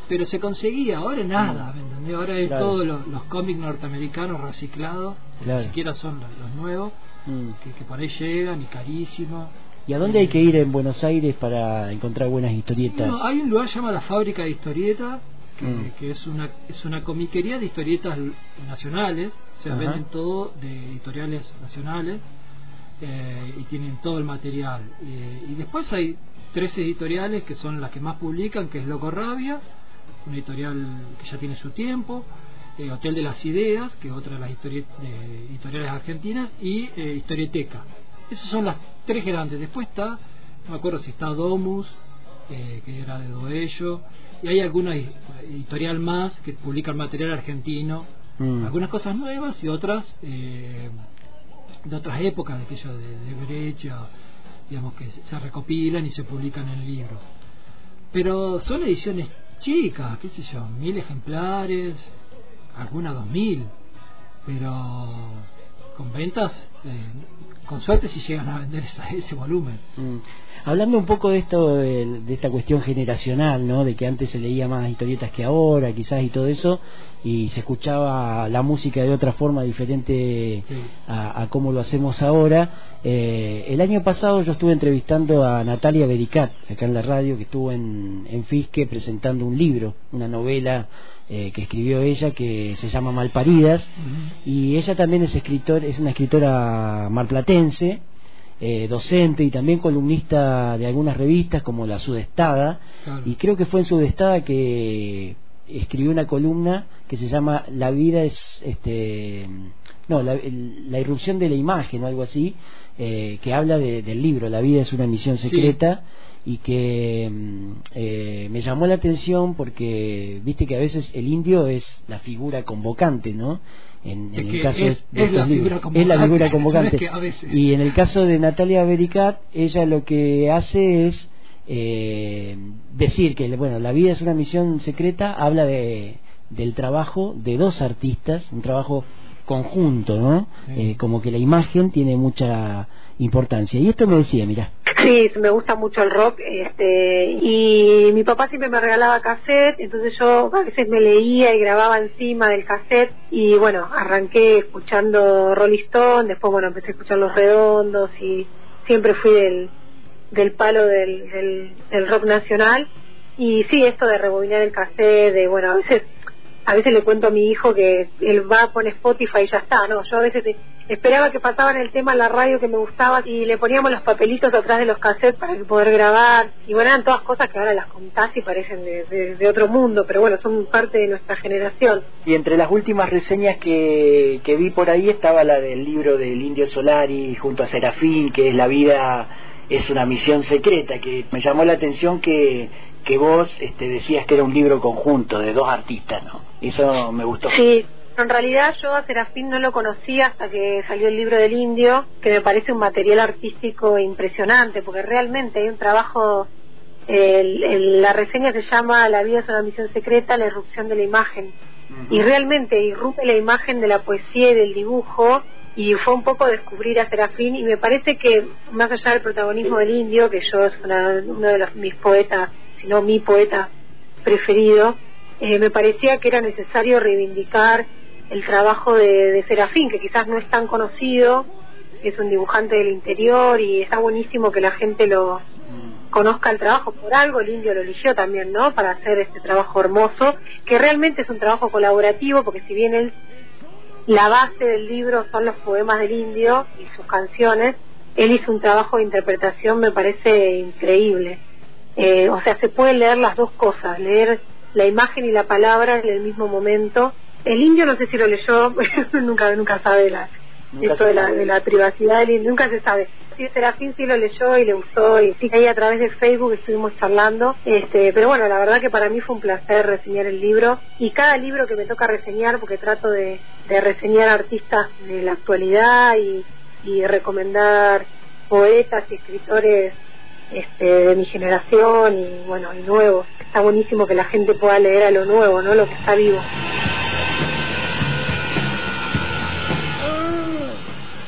pero se conseguía ahora nada ¿me entendés? ahora es claro. todos los, los cómics norteamericanos reciclados claro. ni siquiera son los, los nuevos mm. que, que por ahí llegan y carísimos ¿Y a dónde hay que ir en Buenos Aires para encontrar buenas historietas? No, hay un lugar que se llama la Fábrica de Historietas, que, mm. que, es una es una comiquería de historietas nacionales, o sea, venden todo de editoriales nacionales eh, y tienen todo el material. Eh, y después hay tres editoriales que son las que más publican, que es Loco Rabia, una editorial que ya tiene su tiempo, eh, Hotel de las Ideas, que es otra de las histori de editoriales argentinas, y eh, Historieteca. Esas son las tres grandes. Después está, no me acuerdo si está Domus, eh, que era de Doello, y hay alguna editorial más que publica el material argentino, mm. algunas cosas nuevas y otras eh, de otras épocas, de aquello de, de Brecha, digamos que se recopilan y se publican en libros. Pero son ediciones chicas, qué sé yo, mil ejemplares, dos mil, pero con ventas, eh, con suerte si llegan a vender esa- ese volumen. Mm. Hablando un poco de esto, de, de esta cuestión generacional, ¿no? De que antes se leía más historietas que ahora, quizás y todo eso, y se escuchaba la música de otra forma diferente a, a cómo lo hacemos ahora. Eh, el año pasado yo estuve entrevistando a Natalia Bericat, acá en la radio, que estuvo en, en Fisque presentando un libro, una novela eh, que escribió ella que se llama Malparidas, y ella también es escritor, es una escritora marplatense, eh, docente y también columnista de algunas revistas como La Sudestada Claro. y creo que fue en Sudestada que escribió una columna que se llama La vida es este no la, la irrupción de la imagen o algo así eh, que habla de- del libro La vida es una misión secreta y que mm, eh, me llamó la atención porque viste que a veces el indio es la figura convocante no en, el caso es- de es la libros. es la figura convocante, es que y en el caso de Natalia Bericat ella lo que hace es eh, decir que bueno la vida es una misión secreta habla de del trabajo de dos artistas un trabajo conjunto no Eh, como que la imagen tiene mucha importancia. Y esto me decía mira Sí, me gusta mucho el rock, este, y mi papá siempre me regalaba cassette, entonces yo a veces me leía y grababa encima del cassette, y bueno, arranqué escuchando Rolling Stone, después bueno, empecé a escuchar Los Redondos, y siempre fui del, del palo del, del, del rock nacional, y sí, esto de rebobinar el cassette, de bueno, a veces a veces le cuento a mi hijo que él va, pone Spotify y ya está, ¿no? Yo a veces esperaba que pasaban el tema en la radio que me gustaba y le poníamos los papelitos atrás de los cassettes para que poder grabar. Y bueno, eran todas cosas que ahora las contás y parecen de, de- de otro mundo, pero bueno, son parte de nuestra generación. y entre las últimas reseñas que, que vi por ahí estaba la del libro del Indio Solari junto a Serafín que es la vida es una misión secreta que me llamó la atención que que vos este, decías que era un libro conjunto de dos artistas no eso me gustó. Sí, en realidad yo a Serafín no lo conocía hasta que salió el libro del indio, que me parece un material artístico impresionante, porque realmente hay un trabajo, el- el- la reseña se llama La vida es una misión secreta, la irrupción de la imagen. Y realmente irrumpe la imagen de la poesía y del dibujo, y fue un poco descubrir a Serafín, y me parece que más allá del protagonismo del indio, que yo es una- uno de los, mis poetas, si no mi poeta preferido, eh, me parecía que era necesario reivindicar el trabajo de, de Serafín, que quizás no es tan conocido, es un dibujante del interior y está buenísimo que la gente lo conozca el trabajo por algo, el indio lo eligió también, ¿no? Para hacer este trabajo hermoso, que realmente es un trabajo colaborativo, porque si bien él, la base del libro son los poemas del indio y sus canciones, él hizo un trabajo de interpretación, me parece increíble. Eh, o sea, se puede leer las dos cosas, leer la imagen y la palabra en el mismo momento. El indio no sé si lo leyó, nunca nunca sabe la, Nunca esto de la, de la privacidad del indio, nunca se sabe. Sí, Serafín sí lo leyó y le gustó y sí ahí a través de Facebook estuvimos charlando. Este, pero bueno, la verdad que para mí fue un placer reseñar el libro y cada libro que me toca reseñar, porque trato de, de reseñar artistas de la actualidad y, y recomendar poetas y escritores este, de mi generación y bueno, y nuevos. Está buenísimo que la gente pueda leer a lo nuevo, ¿no? Lo que está vivo.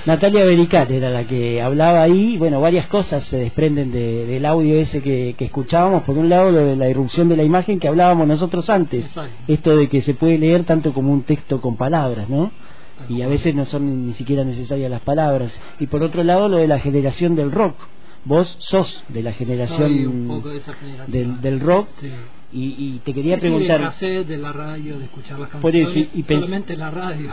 Natalia Bericat era la que hablaba ahí, bueno, varias cosas se desprenden de- del audio ese que, que escuchábamos. Por un lado, lo de la irrupción de la imagen que hablábamos nosotros antes, esto de que se puede leer tanto como un texto con palabras, ¿no? Y a veces no son ni siquiera necesarias las palabras. Y por otro lado, lo de la generación del rock. Vos sos de la Soy un generación poco de esa generación. del, del rock Sí. y, y te quería Sí, preguntar... cassette, de la radio, de escuchar las canciones, y- solamente la radio.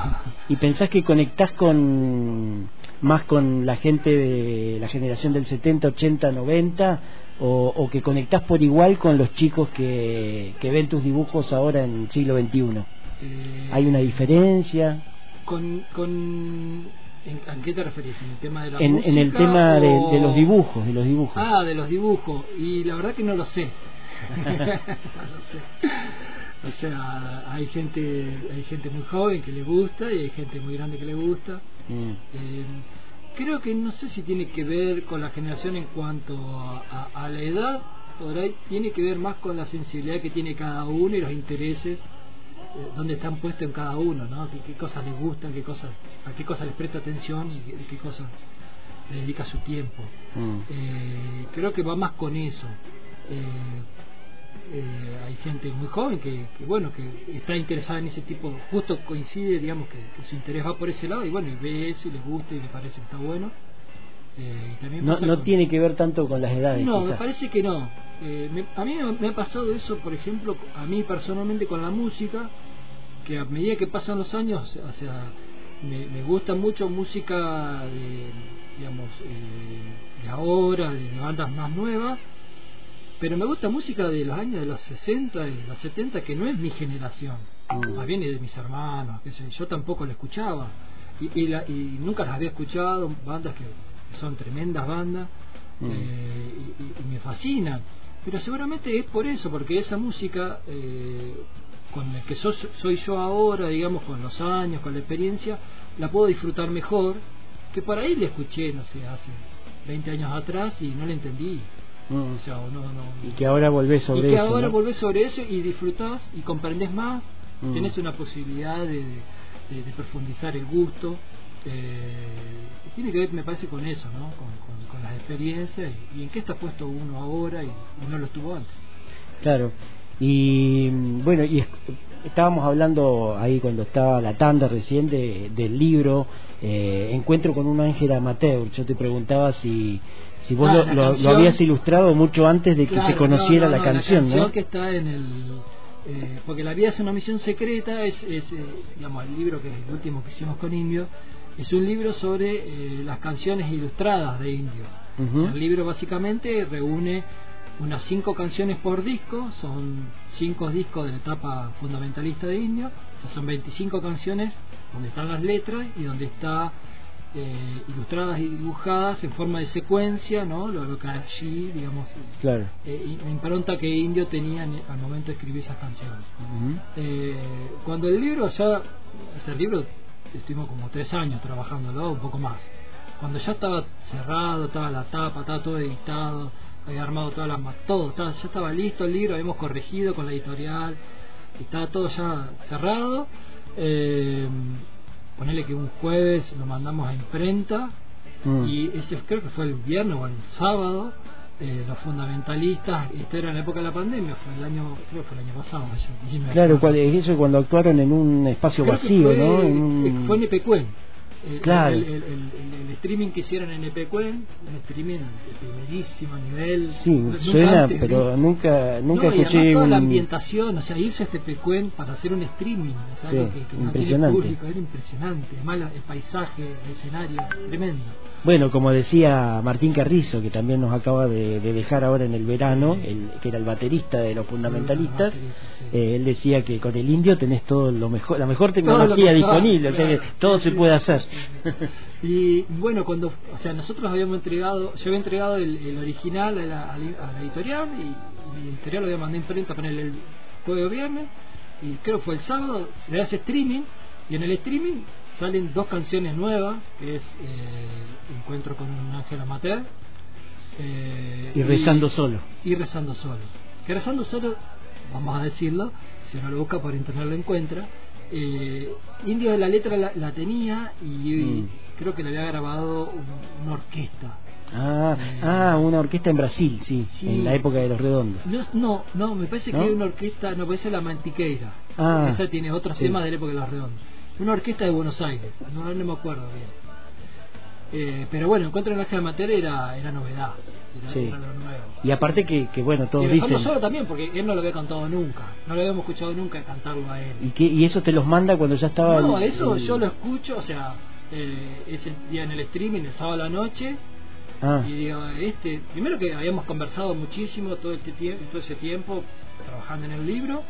¿Y pensás que conectás con más con la gente de la generación del 70, 80, 90 o, o que conectás por igual con los chicos que, que ven tus dibujos ahora en el siglo XXI? Eh, ¿Hay una diferencia? Con, con, ¿en, ¿A qué te referís? ¿En el tema de la En, en el tema de, los dibujos, de los dibujos. Ah, de los dibujos. Y la verdad que no lo sé. no lo sé. O sea, hay gente, hay gente muy joven que le gusta y hay gente muy grande que le gusta. Mm. Eh, creo que no sé si tiene que ver con la generación en cuanto a, a- a la edad, por ahí tiene que ver más con la sensibilidad que tiene cada uno y los intereses eh, donde están puestos en cada uno, ¿no? ¿Qué, qué cosas les gustan, qué cosas, a qué cosas les presta atención y qué, qué cosas le dedica su tiempo. Mm. Eh, creo que va más con eso. Eh, eh, hay gente muy joven que, que, bueno que está interesada en ese tipo justo coincide digamos que, que su interés va por ese lado y bueno y ve eso y le gusta y le parece que está bueno Eh, también No, no con- tiene que ver tanto con las edades. no, me parece que no. Eh, me- a mí me, me ha pasado eso, por ejemplo, a mí personalmente con la música, que a medida que pasan los años, o sea, me, me gusta mucho música de, digamos, eh, de ahora, de, de bandas más nuevas, pero me gusta música de los años de los 60 y los 70 que no es mi generación, más bien es de mis hermanos, yo, yo tampoco la escuchaba y, y, la- y nunca las había escuchado, bandas que son tremendas bandas Mm. eh, y, me fascinan, pero seguramente es por eso, porque esa música eh, con la que so- soy yo ahora, digamos, con los años, con la experiencia, la puedo disfrutar mejor que por ahí la escuché, no sé, hace 20 años atrás y no la entendí. Mm. O sea, no, no, Y que ahora volvés sobre y que eso. ahora ¿no? volvés sobre eso y disfrutás y comprendés más, Mm. tenés una posibilidad de, de- de profundizar el gusto. Eh, tiene que ver, me parece, con eso, ¿no? Con, con- con las experiencias y, y en qué está puesto uno ahora y, y no lo estuvo antes. Claro. Y bueno, y es- estábamos hablando ahí cuando estaba la tanda recién de- del libro eh, Encuentro con un ángel amateur. Yo te preguntaba si, si vos Ah, lo, lo- habías ilustrado mucho antes de que Claro, se conociera no, no, la canción, la canción ¿no? que está en el eh, porque la vida es una misión secreta es, es, eh, digamos el libro que es el último que hicimos con Indio es un libro sobre eh, las canciones ilustradas de Indio. El libro básicamente reúne unas cinco canciones por disco son cinco discos de la etapa fundamentalista de Indio o sea, son 25 canciones donde están las letras y donde está eh, ilustradas y dibujadas en forma de secuencia, ¿no? Lo, lo que allí, digamos, Claro. eh, impronta que Indio tenía en- al momento de escribir esas canciones. Eh, cuando el libro ya, ese libro estuvimos como tres años trabajándolo, un poco más. Cuando ya estaba cerrado, estaba la tapa, estaba todo editado, había armado todas las todo, estaba- ya estaba listo el libro, habíamos corregido con la editorial, estaba todo ya cerrado. Ponele que un jueves lo mandamos a imprenta Mm. y ese creo que fue el viernes o el sábado eh, los fundamentalistas esto era en la época de la pandemia fue el año creo que fue el año pasado ya, 19. Claro, es eso cuando actuaron en un espacio Creo vacío, fue, ¿no? En fue en Epecuen El- Claro. el, streaming que hicieron en Epecuen un streaming de primerísimo nivel Sí, Nunca suena, antes pero nunca nunca no, y escuché toda la ambientación, o sea, irse a este Pecuen para hacer un streaming, o sea, Sí, algo que, que no impresionante. público, era impresionante. Además, el paisaje, el escenario, tremendo. Bueno, como decía Martín Carrizo, que también nos acaba de, de dejar ahora en el verano, el, que era el baterista de los fundamentalistas, eh, él decía que con el indio tenés todo lo mejor, la mejor tecnología disponible, o sea que todo se puede hacer. Y bueno, cuando, o sea, nosotros habíamos entregado, yo había entregado el, el original a la, a editorial y, y la editorial lo había mandado a imprenta para el jueves o viernes y creo que fue el sábado, le hace streaming y en el streaming salen dos canciones nuevas, que es eh, Encuentro con un ángel amateur eh, Y rezando solo. y rezando solo. Que rezando solo, vamos a decirlo, si uno lo busca por internet lo encuentra. Eh, Indio de la letra la, la tenía y, Mm. creo que le había grabado un- una orquesta. Ah, ah, una orquesta en Brasil, sí, Sí. en la época de los redondos. No, no, no, me parece ¿No? que hay una orquesta, no, parece la Mantiqueira. Ah, Esa tiene otros sí. temas de la época de los redondos. Una orquesta de Buenos Aires, no, no me acuerdo bien. Eh, pero bueno, Encuentro en el Ángel Amateur era, era novedad, era, Sí. era lo nuevo. Y aparte que, que bueno, todos y dicen... solo también, porque él no lo había cantado nunca, no lo habíamos escuchado nunca cantarlo a él. Y, que, y eso te los manda cuando ya estaba... No, el- eso el- yo lo escucho, o sea, eh, ese día en el streaming, el sábado a la noche, Ah, y digo, este, primero que habíamos conversado muchísimo todo este tiempo, todo ese tiempo trabajando en el libro,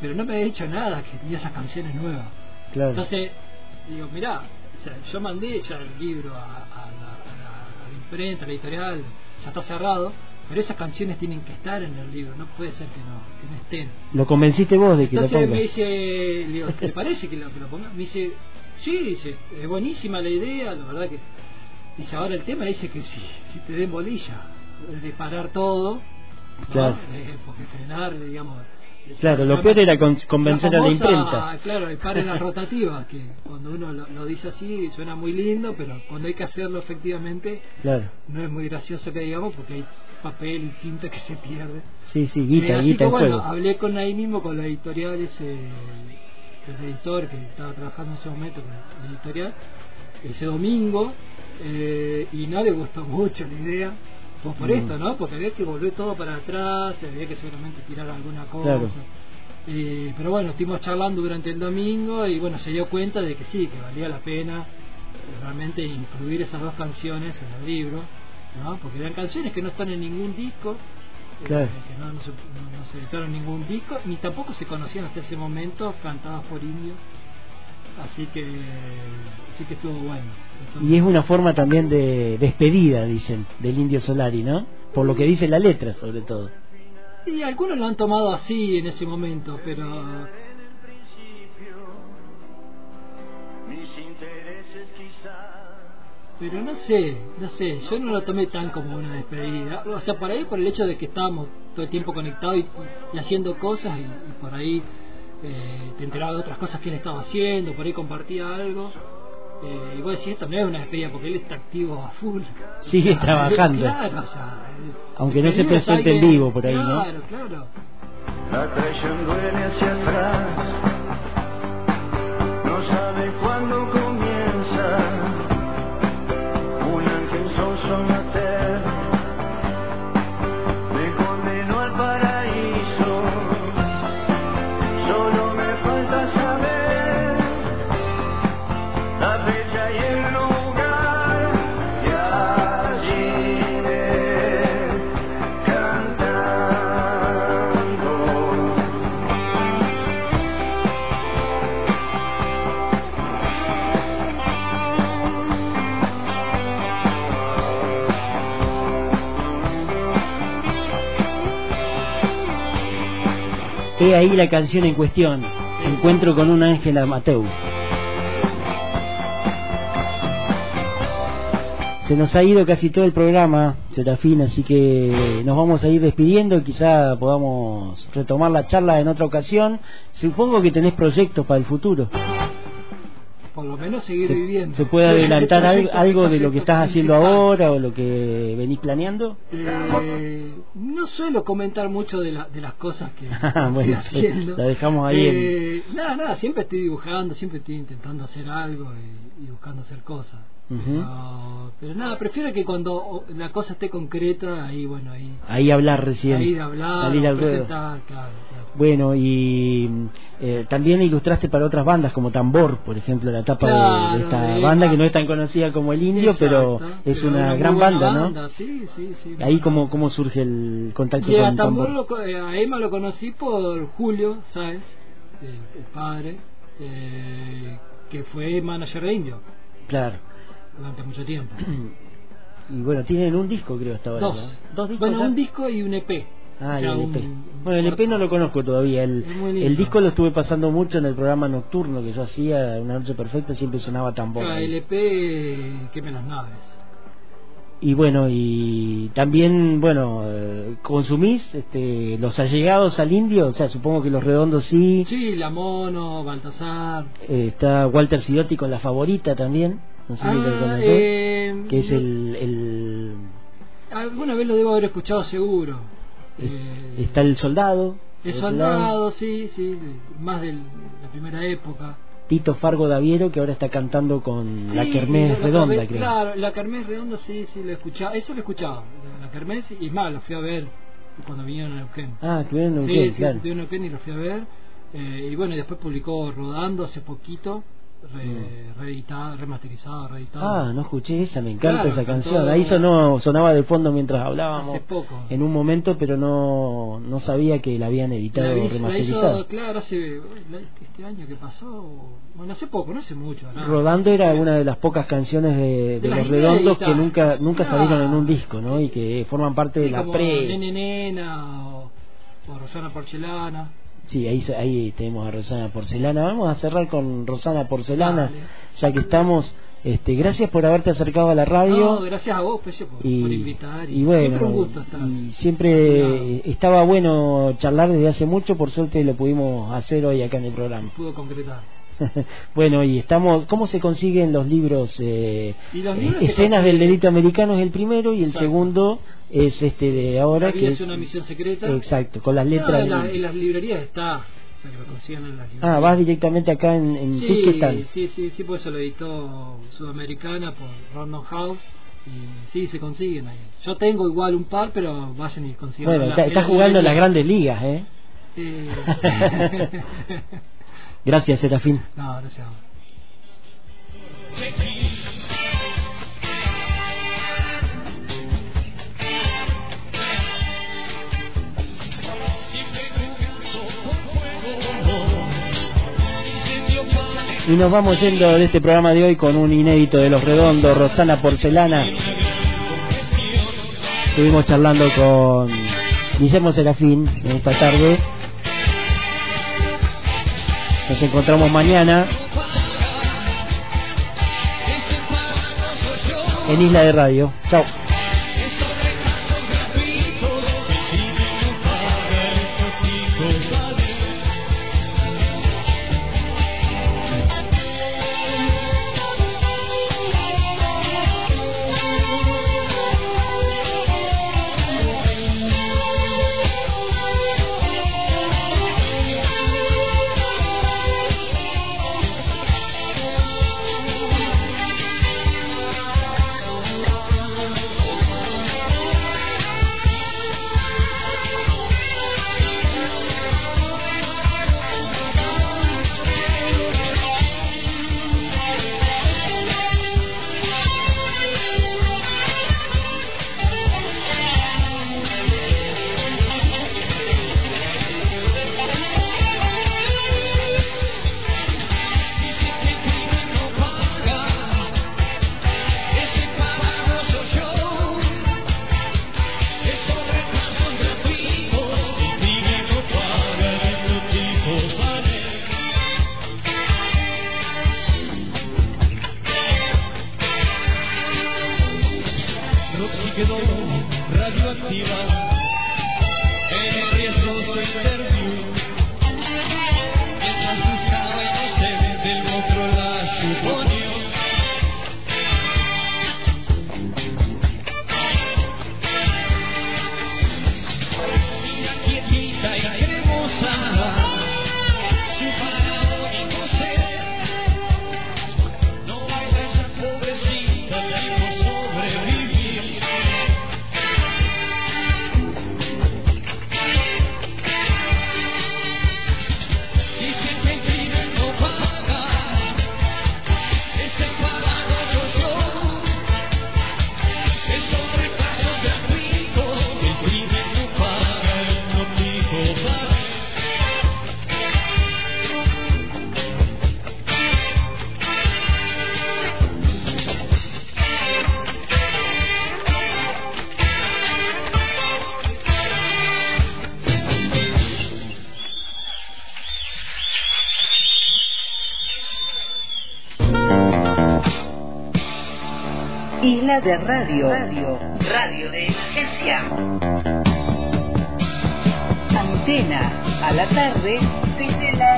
pero no me había dicho nada que tenía esas canciones nuevas. claro. Entonces, digo, mirá, o sea, yo mandé ya el libro a, a la, a la- a la imprenta, a la editorial, ya está cerrado, pero esas canciones tienen que estar en el libro, no puede ser que no, que no estén. Lo convenciste vos de que Entonces lo me pongas. dice, le digo, ¿te parece que lo, que lo ponga? Me dice, sí, dice, es buenísima la idea, la verdad que Dice, ahora el tema dice que si, si te den bolilla, de parar todo, ¿no? Claro. Eh, porque frenar, digamos... Claro, lo peor era con- convencer a la imprenta. Claro, el par en la rotativa, que cuando uno lo, lo dice así suena muy lindo, pero cuando hay que hacerlo efectivamente Claro. no es muy gracioso que digamos porque hay papel y tinta que se pierde. Sí, sí, Eh, guita, así guita que en bueno, hablé con ahí mismo con la editorial ese el editor que estaba trabajando en ese momento con la editorial ese domingo eh, y no le gustó mucho la idea pues por Mm. esto no porque había que volver todo para atrás había que seguramente tirar alguna cosa Claro. Eh, pero bueno estuvimos charlando durante el domingo y bueno se dio cuenta de que sí que valía la pena eh, realmente incluir esas dos canciones en el libro ¿no? porque eran canciones que no están en ningún disco eh, que no, no se, no- no se editaron ningún disco ni tampoco se conocían hasta ese momento cantadas por indios así que así que estuvo bueno Y es una forma también de despedida, dicen, del Indio Solari, ¿no? Por lo que dice la letra, sobre todo. y algunos lo han tomado así en ese momento pero pero no sé, no sé, yo no lo tomé tan como una despedida. O sea, por ahí por el hecho de que estábamos todo el tiempo conectados y, y haciendo cosas y, y por ahí eh, te enteraba de otras cosas que él estaba haciendo, por ahí compartía algo. Eh, y vos decís, esto no es una despedida porque él está activo a full. Sigue sea, trabajando. Claro, o sea, Aunque no se presente en vivo por ahí, ¿no? Claro, claro. La traición duele hacia atrás, no sabe cuándo He ahí la canción en cuestión, Encuentro con un ángel Amateu. Se nos ha ido casi todo el programa, Serafín, así que nos vamos a ir despidiendo. Quizá podamos retomar la charla en otra ocasión. Supongo que tenés proyectos para el futuro. Por lo menos seguir ¿Se, viviendo. se puede adelantar al- Proyectos, algo de lo que estás haciendo ahora o lo que venís planeando? Eh, no suelo comentar mucho de, la- de las cosas que Ah, bueno, estoy haciendo. la dejamos ahí en- Eh, Nada, nada, siempre estoy dibujando, siempre estoy intentando hacer algo y, y buscando hacer cosas. Ujú. pero, pero nada, prefiero que cuando la cosa esté concreta, ahí, bueno, ahí. Ahí hablar recién. Ahí de hablar, salir al presentar, claro, claro. Bueno, y eh, también ilustraste para otras bandas como Tambor, por ejemplo, la etapa de- esta de banda que no es tan conocida como el Indio, Exacto, pero es pero una gran banda, banda, ¿no? Sí, sí, sí. Ahí cómo, cómo surge el contacto Y a con Tambor, Tambor. lo eh, a Emma lo conocí por Julio el, el padre, eh, que fue manager de Indio Claro. Durante mucho tiempo. Y bueno, tienen un disco creo hasta ahora. Dos. ¿no? Dos discos. Bueno, ya? un disco y un EP. Ah, O y sea, el EP. un Bueno, el EP corto. no lo conozco todavía. El, el disco lo estuve pasando mucho en el programa nocturno que yo hacía, Una Noche Perfecta, siempre sonaba Tambor. Ah, el EP Queme las naves. Y bueno, y también, bueno, eh, consumís este, los allegados al indio, o sea, supongo que los redondos sí. Sí, La Mono, Baltasar. Eh, está Walter Sidotti con la favorita también, no sé si lo Ah, conocés, eh, que es el, el Alguna vez lo debo haber escuchado seguro. Eh, está el soldado, el soldado, sí, sí, más de la primera época. Tito Fargo Daviero que ahora está cantando con la Kermés la Redonda, creo. Claro, la Kermés Redonda sí, sí, lo he escuchado. Eso lo he escuchado. La Kermés, y más, lo fui a ver cuando vinieron a Neuquén. Ah, estuvieron en Neuquén, sí, claro. sí, estuvieron en Neuquén y lo fui a ver. Eh, y bueno, y después publicó Rodando hace poquito, re- reeditado, remasterizado, reeditado. Ah, no escuché esa, me encanta Claro, esa canción. Ahí sonó, sonaba de fondo mientras hablábamos Hace poco. en un momento, pero no, no sabía que la habían editado remasterizada. hizo, claro, hace este año que pasó, bueno, hace poco, no hace mucho. Rodando era una de las pocas canciones de, de De las los redondos que nunca nunca Claro. salieron en un disco, ¿no? Y que forman parte de la como pre. Nene Nena o, o Rosana Porcelana. Sí, ahí, ahí tenemos a Rosana Porcelana. Vamos a cerrar con Rosana Porcelana, Dale. ya que estamos. Este, gracias por haberte acercado a la radio. No, gracias a vos, Peche, por, y, por invitar. y bueno, siempre un gusto estar. y siempre estaba bueno charlar desde hace mucho, por suerte lo pudimos hacer hoy acá en el programa. Pudo concretar. bueno, y estamos, ¿cómo se consiguen los libros? Eh, Y los libros Escenas del delito americano es el primero y el Exacto. segundo es este de ahora La que vida es es una misión secreta. Exacto, con las No, letras. en, la- de- en las librerías está. O sea, que lo consigan en las librerías. Ah, vas directamente acá en, en Sí, sí, sí, sí, pues eso lo editó Sudamericana por Random House. Y sí, se consiguen ahí. Yo tengo igual un par, pero vayan y consigan. Bueno, en la- está, en está las jugando en las grandes ligas, ¿eh? Eh, Gracias, Serafín. no, gracias. Y nos vamos yendo de este programa de hoy con un inédito de Los Redondos, Rosana Porcelana. Estuvimos charlando con Guillermo Serafín en esta tarde. Nos encontramos mañana en Isla de Radio. Chao. De Radio. Radio, de emergencia. Antena a la tarde desde la.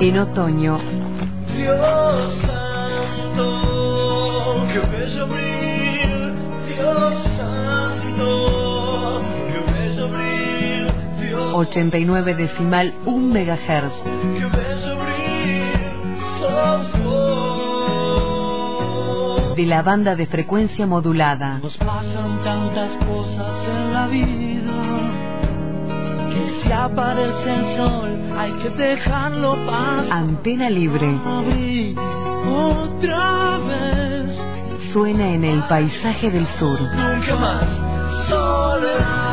En otoño, 89 decimal 1 megahertz. que bello abril, sos vos. De la banda de frecuencia modulada. Nos pasan tantas cosas en la vida que si aparece el sol hay que dejarlo pasar. Antena libre. Otra vez, Suena en el paisaje del sur. nunca más soledad.